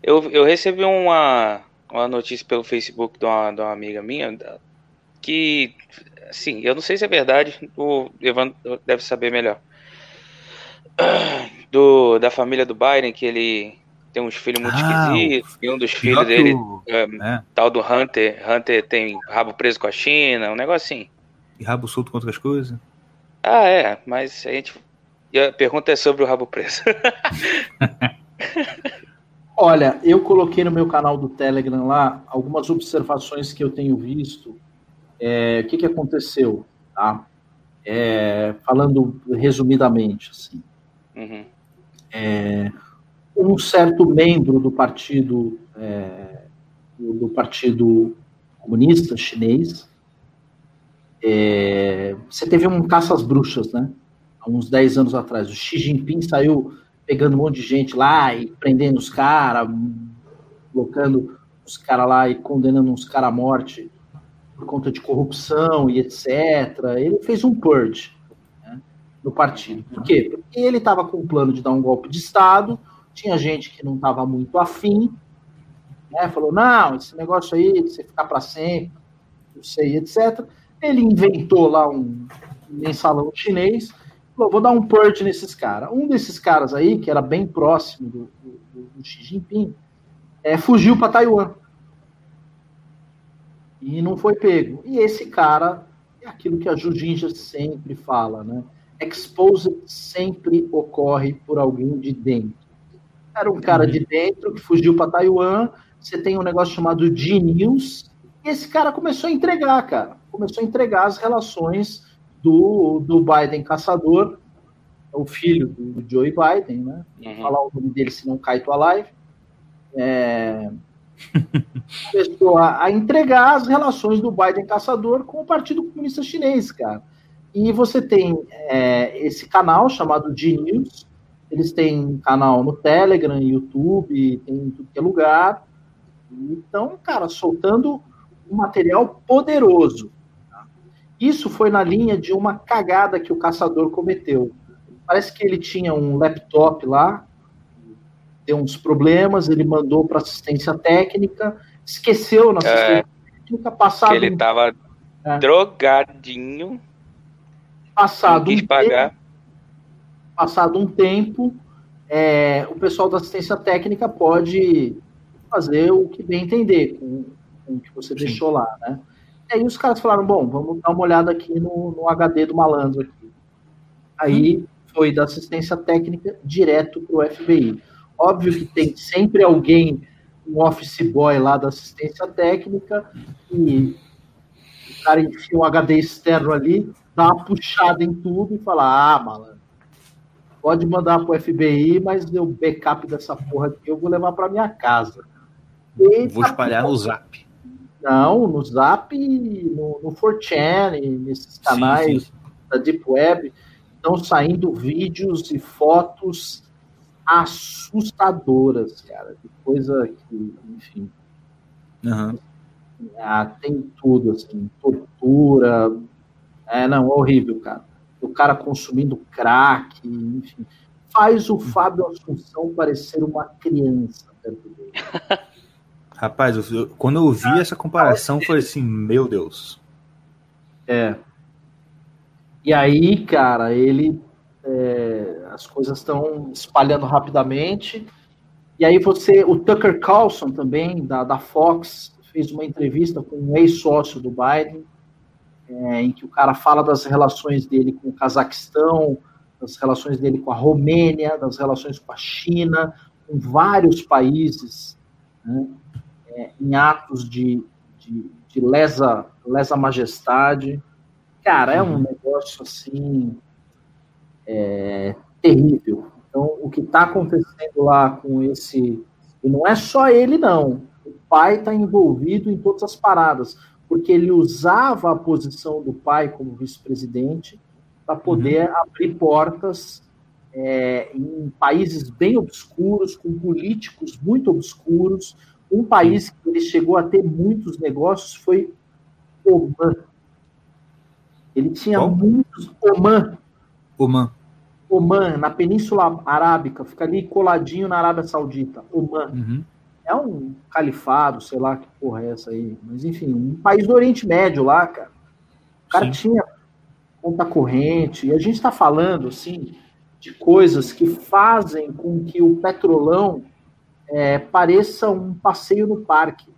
Eu, eu recebi uma, uma notícia pelo Facebook de uma, de uma amiga minha que, assim, eu não sei se é verdade, o Evandro deve saber melhor. Do, da família do Biden, que ele tem uns filhos muito Ah, esquisitos, e um dos filhos dele, é, é, tal do Hunter, Hunter tem rabo preso com a China, um negócio assim. E rabo solto com outras coisas. Ah, é, mas a gente. E a pergunta é sobre o rabo preso. Olha, eu coloquei no meu canal do Telegram lá algumas observações que eu tenho visto. É, o que, que aconteceu? Tá? É, falando resumidamente, assim, Uhum. é, um certo membro do partido é, do, do partido comunista chinês é, você teve um caça às bruxas, né? Há uns 10 anos atrás. O Xi Jinping saiu pegando um monte de gente lá e prendendo os caras, colocando os caras lá e condenando uns caras à morte por conta de corrupção e etc. Ele fez um purge né, no partido. Por quê? Porque ele estava com o plano de dar um golpe de Estado, tinha gente que não estava muito afim, né, falou, não, esse negócio aí você ficar para sempre, não sei, etc. Ele inventou lá um mensalão chinês, falou, vou dar um purge nesses caras. Um desses caras aí, que era bem próximo do, do, do Xi Jinping, é, fugiu para Taiwan. E não foi pego. E esse cara é aquilo que a Jujinja sempre fala, né? Exposed sempre ocorre por alguém de dentro. Era um cara de dentro que fugiu para Taiwan. Você tem um negócio chamado G-News. E esse cara começou a entregar, cara. Começou a entregar as relações do, do Biden caçador, o filho do Joe Biden, né? Uhum. falar o nome dele, senão cai tua live. É... Começou a, a entregar as relações do Biden caçador com o Partido Comunista Chinês, cara. E você tem é, esse canal chamado G-News, eles têm canal no Telegram, YouTube, tem em tudo que é lugar. Então, cara, soltando um material poderoso. Isso foi na linha de uma cagada que o caçador cometeu. Parece que ele tinha um laptop lá, deu uns problemas, ele mandou para assistência técnica, esqueceu na assistência técnica, passado, ele tava É. drogadinho, passado, um pagar. passado um tempo, é, o pessoal da assistência técnica pode fazer o que bem entender com, com o que você Sim. deixou lá, né? E aí os caras falaram, bom, vamos dar uma olhada aqui no, no HD do malandro aqui. Aí foi da assistência técnica direto para o FBI. Óbvio que tem sempre alguém, um office boy lá da assistência técnica, e o cara enfia um HD externo ali, dá uma puxada em tudo e fala, ah, malandro, pode mandar pro FBI, mas deu backup dessa porra aqui, eu vou levar para minha casa. Eita, Vou espalhar no zap. Não, no Zap, no, no 4chan, e nesses canais sim. da Deep Web, estão saindo vídeos e fotos assustadoras, cara, de coisa que, enfim, Aham. ah, tem tudo, assim, tortura, é, não, é horrível, cara. O cara consumindo crack, enfim, faz o Fábio Assunção parecer uma criança perto dele. Rapaz, eu- eu- quando eu vi essa comparação, foi assim, meu Deus. É. E aí, cara, ele. é, as coisas estão espalhando rapidamente. E aí você. O Tucker Carlson também, da, da Fox, fez uma entrevista com um ex-sócio do Biden, é, em que o cara fala das relações dele com o Cazaquistão, das relações dele com a Romênia, das relações com a China, com vários países, né, é, em atos de, de, de lesa, lesa majestade. Cara, é um negócio assim é, terrível. Então, o que está acontecendo lá com esse. E não é só ele, não. O pai está envolvido em todas as paradas, porque ele usava a posição do pai como vice-presidente para poder abrir portas é, em países bem obscuros, com políticos muito obscuros. Um país que ele chegou a ter muitos negócios foi Oman. Ele tinha Qual? muitos. Oman, Oman. Oman, na Península Arábica, fica ali coladinho na Arábia Saudita. Oman. Uhum. É um califado, sei lá que porra é essa aí. Mas enfim, um país do Oriente Médio lá, cara. O cara Sim. tinha conta corrente. E a gente está falando, assim, de coisas que fazem com que o petrolão é, pareça um passeio no parque.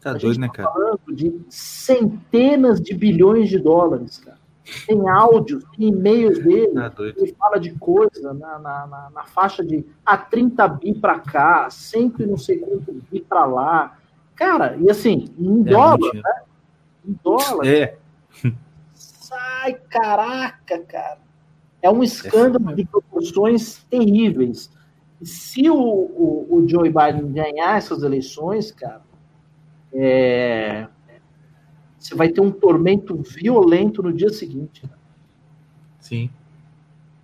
Tá A doido, gente né, tá cara? falando de centenas de bilhões de dólares, cara. Tem áudios, tem e-mails dele. Tá doido. Ele fala de coisa na, na, na, na faixa de a 30 bi para cá, cento e não sei quanto bi para lá. Cara, e assim, em É dólar, dinheiro. em dólar, É, Ai, caraca, cara. É um escândalo de proporções terríveis. Se o, o, o Joe Biden ganhar essas eleições, cara, é, você vai ter um tormento violento no dia seguinte. Sim.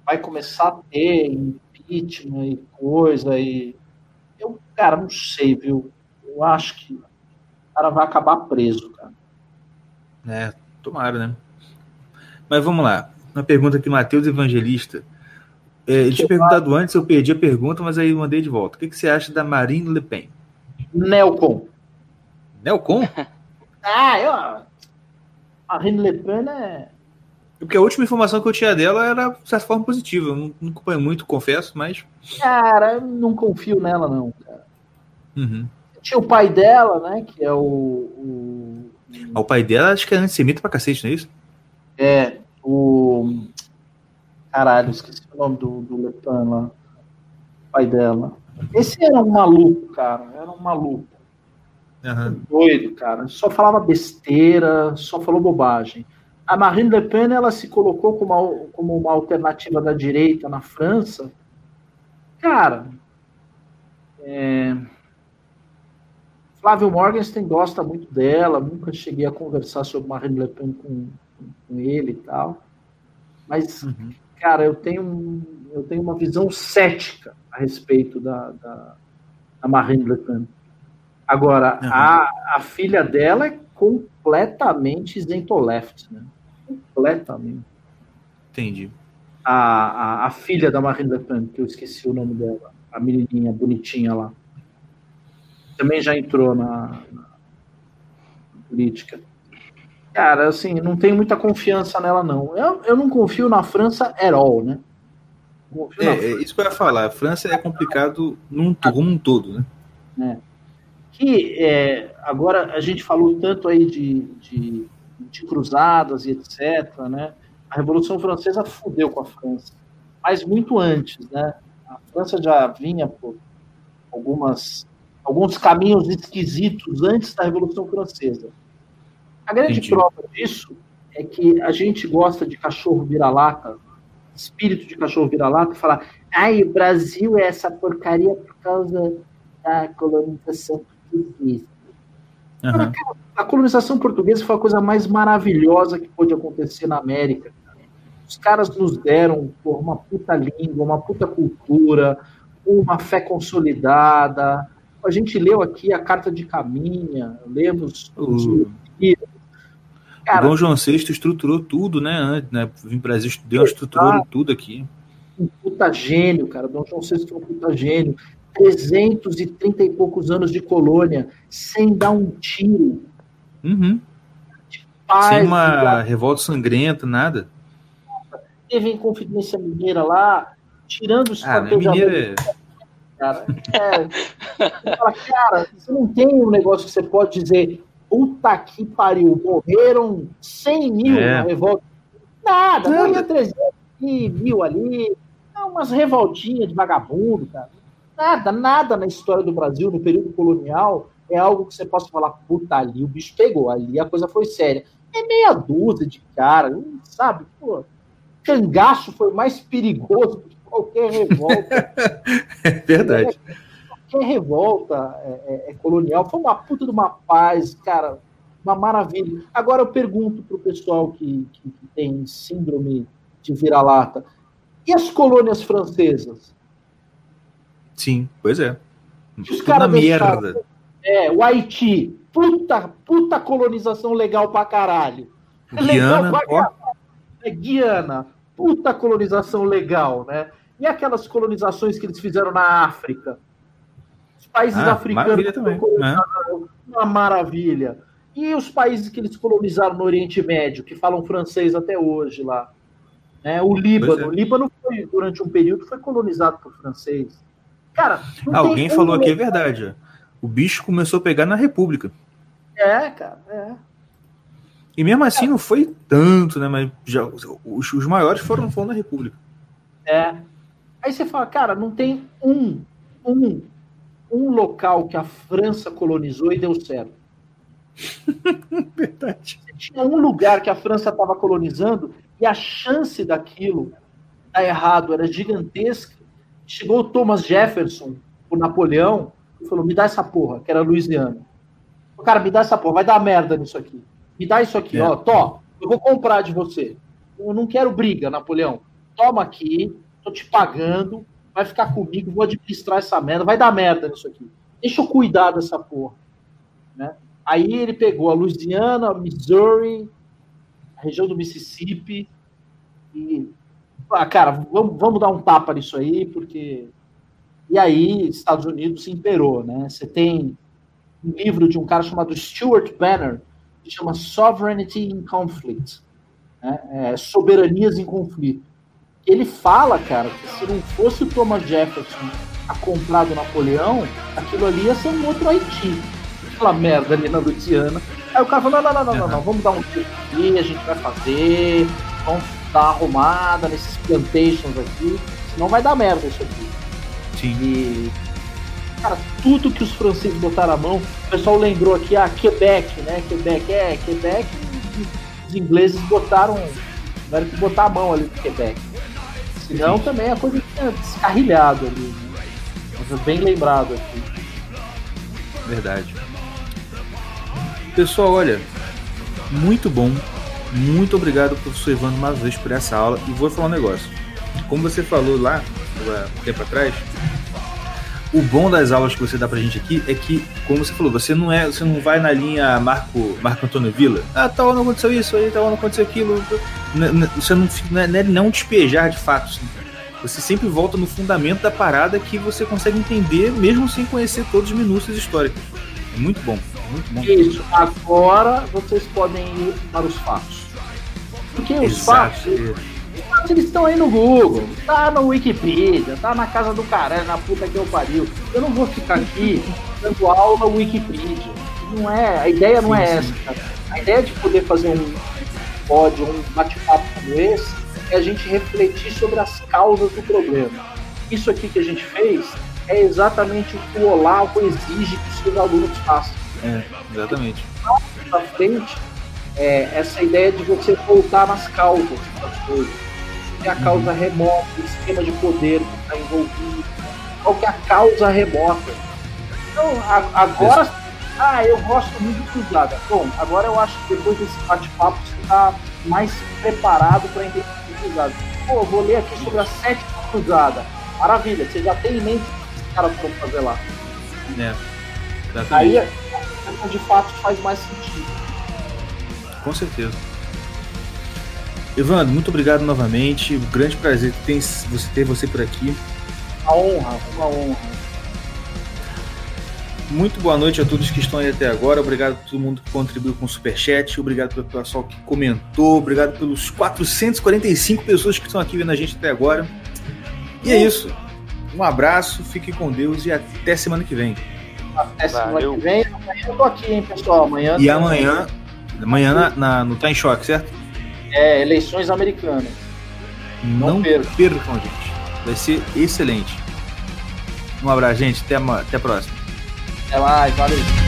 Vai começar a ter impeachment e coisa. E eu, cara, não sei, viu? Eu acho que o cara vai acabar preso, cara. É, tomara, né? Mas vamos lá. Uma pergunta aqui, Matheus Evangelista. É, ele tinha perguntado antes, eu perdi a pergunta, mas aí eu mandei de volta. O que, que você acha da Marine Le Pen? Nelcon. Nelcon? Ah, eu. A Marine Le Pen é. Porque a última informação que eu tinha dela era, de certa forma, positiva. Eu não, não acompanho muito, confesso, mas. Cara, eu não confio nela, não, cara. Uhum. Tinha o pai dela, né? Que é o. o Ah, O pai dela acho que é antissemita pra cacete, não é isso? é, o. Caralho, esqueci o nome do, do Le Pen lá. Pai dela. Esse era um maluco, cara. Era um maluco. Aham. Doido, cara. Só falava besteira, só falou bobagem. A Marine Le Pen, ela se colocou como uma, como uma alternativa da direita na França. Cara, é... Flávio Morgenstern gosta muito dela, nunca cheguei a conversar sobre Marine Le Pen com, com ele e tal. Mas, Uhum. Cara, eu tenho, eu tenho uma visão cética a respeito da, da, da Marine Le Pen. Agora, Uhum. a, a filha dela é completamente isento-left, né? Completamente. Entendi. A, a, a filha da Marine Le Pen, que eu esqueci o nome dela, a menininha bonitinha lá, também já entrou na, na política. Cara, assim, não tenho muita confiança nela, não. Eu, eu não confio na França at all, né? É, é isso que eu ia falar. A França é complicado num, um todo, né? que é, agora a gente falou tanto aí de, de, de cruzadas e etc, né? A Revolução Francesa fudeu com a França, mas muito antes, né? A França já vinha por algumas alguns caminhos esquisitos antes da Revolução Francesa. A grande Entendi. prova disso é que a gente gosta de cachorro vira-lata, espírito de cachorro vira-lata, falar: ai, o Brasil é essa porcaria por causa da colonização portuguesa. Aham. A colonização portuguesa foi a coisa mais maravilhosa que pôde acontecer na América. Os caras nos deram uma puta língua, uma puta cultura, uma fé consolidada. A gente leu aqui a Carta de Caminha, lemos os O- Cara, Dom João VI estruturou tudo, né? Né? Vim para Brasil, deu em tudo aqui. um puta gênio, cara. Dom João VI foi um puta gênio. 330 e poucos anos de colônia, sem dar um tiro. Uhum. Paz, Sem uma revolta sangrenta, nada. teve Inconfidência Mineira lá, tirando os Ah, né? Mineiro é. cara. É, fala, cara, você não tem um negócio que você pode dizer, puta que pariu, morreram 100 mil É. na revolta. Nada, Nada. morria 300 aqui, mil ali, É umas revoltinhas de vagabundo, cara. Nada, nada na história do Brasil, no período colonial, é algo que você possa falar, puta, ali o bicho pegou, ali a coisa foi séria. É meia dúzia de cara, sabe? Pô, cangaço foi mais perigoso do que qualquer revolta. É verdade. qualquer revolta é, é- é colonial. Foi uma puta de uma paz, cara, uma maravilha. Agora eu pergunto pro pessoal que, que, que tem síndrome de vira-lata, e as colônias francesas? Sim, pois é. Os caras deixaram- merda. É, o Haiti, puta, puta colonização legal pra caralho. Guiana, Legal pra ó. É Guiana, puta colonização legal, né? E aquelas colonizações que eles fizeram na África? Países Ah, africanos também, né? uma maravilha. E os países que eles colonizaram no Oriente Médio, que falam francês até hoje lá? Né? O Líbano. É. O Líbano foi, durante um período, foi colonizado por francês. Cara, tem Alguém falou aqui, é verdade. O bicho começou a pegar na República. É, cara, é. E mesmo assim não foi tanto, né? Mas já, os, os maiores foram, foram na República. É. Aí você fala, cara, não tem um, um, um local que a França colonizou e deu certo. Verdade. Você tinha um lugar que a França estava colonizando e a chance daquilo dar errado era gigantesca. Chegou o Thomas Jefferson, o Napoleão, e falou: me dá essa porra, que era Louisiana. Cara, me dá essa porra, vai dar merda nisso aqui. Me dá isso aqui, É. ó, tó, eu vou comprar de você. Eu não quero briga, Napoleão. Toma aqui, tô te pagando, vai ficar comigo, vou administrar essa merda, vai dar merda nisso aqui. Deixa eu cuidar dessa porra. Né? Aí ele pegou a Louisiana, Missouri, a região do Mississippi e ah, cara, vamos, vamos dar um tapa nisso aí, porque e aí Estados Unidos se imperou, né? Você tem um livro de um cara chamado Stuart Banner que chama Sovereignty in Conflict, né? É, soberanias em conflito. Ele fala, cara, que se não fosse o Thomas Jefferson a comprar do Napoleão, aquilo ali ia ser um outro Haiti. Aquela merda ali na Louisiana. Aí o cara falou: não, não, não, não, não, não, vamos dar um jeito aqui, a gente vai fazer, vamos dar uma arrumada nesses plantations aqui, senão vai dar merda isso aqui. Sim. E, cara, tudo que os franceses botaram a mão, o pessoal lembrou aqui, ah, Quebec, né? Quebec, é, Quebec, os ingleses botaram, tiveram que botar a mão ali no Quebec. Senão também a coisa tinha descarrilhado ali, né? É bem lembrado aqui. Verdade. Pessoal, olha, muito bom. Muito obrigado, professor Evandro, mais uma vez por essa aula. E vou falar um negócio. Como você falou lá, um tempo atrás, o bom das aulas que você dá pra gente aqui é que, como você falou, você não é, você não vai na linha Marco, Marco Antônio Villa. Ah, tal não aconteceu isso, aí tal não aconteceu aquilo. Você não, é, não é não despejar de fatos. Você sempre volta no fundamento da parada que você consegue entender, mesmo sem conhecer todos os minúcias históricos. É muito bom, muito bom. Isso, agora vocês podem ir para os fatos. Porque os Exato. fatos, os fatos eles estão aí no Google, tá no Wikipedia, tá na casa do caralho, na puta que eu pariu. Eu não vou ficar aqui dando aula Wikipedia. Não é, a ideia não é essa, cara. A ideia de poder fazer um pódio, um bate-papo como esse, é a gente refletir sobre as causas do problema. Isso aqui que a gente fez é exatamente o que o Olavo exige que os seus alunos façam É, exatamente. pra frente é essa ideia de você voltar nas causas das coisas. É a causa remota, o esquema de poder que está envolvido, qual que é a causa remota. Então, a- agora, ah, eu gosto muito de cruzada. Bom, agora eu acho que depois desse bate-papo você está mais preparado para entender cruzada. Pô, vou ler aqui sobre a sétima cruzada. Maravilha, você já tem em mente o que os caras foram fazer lá. É, Aí exatamente. a questão de fato faz mais sentido. Com certeza. Evandro, muito obrigado novamente. Um grande prazer tem você ter você por aqui. Uma honra, uma honra. Muito boa noite a todos que estão aí até agora. Obrigado a todo mundo que contribuiu com o Superchat. Obrigado pelo pessoal que comentou. Obrigado pelos 445 pessoas que estão aqui vendo a gente até agora. E é isso. Um abraço, fique com Deus e até semana que vem. Até semana Valeu. que vem. Amanhã eu tô aqui, hein, pessoal. Amanhã E amanhã, amanhã na, na- no Tá em Choque, certo? É eleições americanas. Não perca. percam, gente. Vai ser excelente. Um abraço, gente. Até, até a próxima. Até mais, valeu.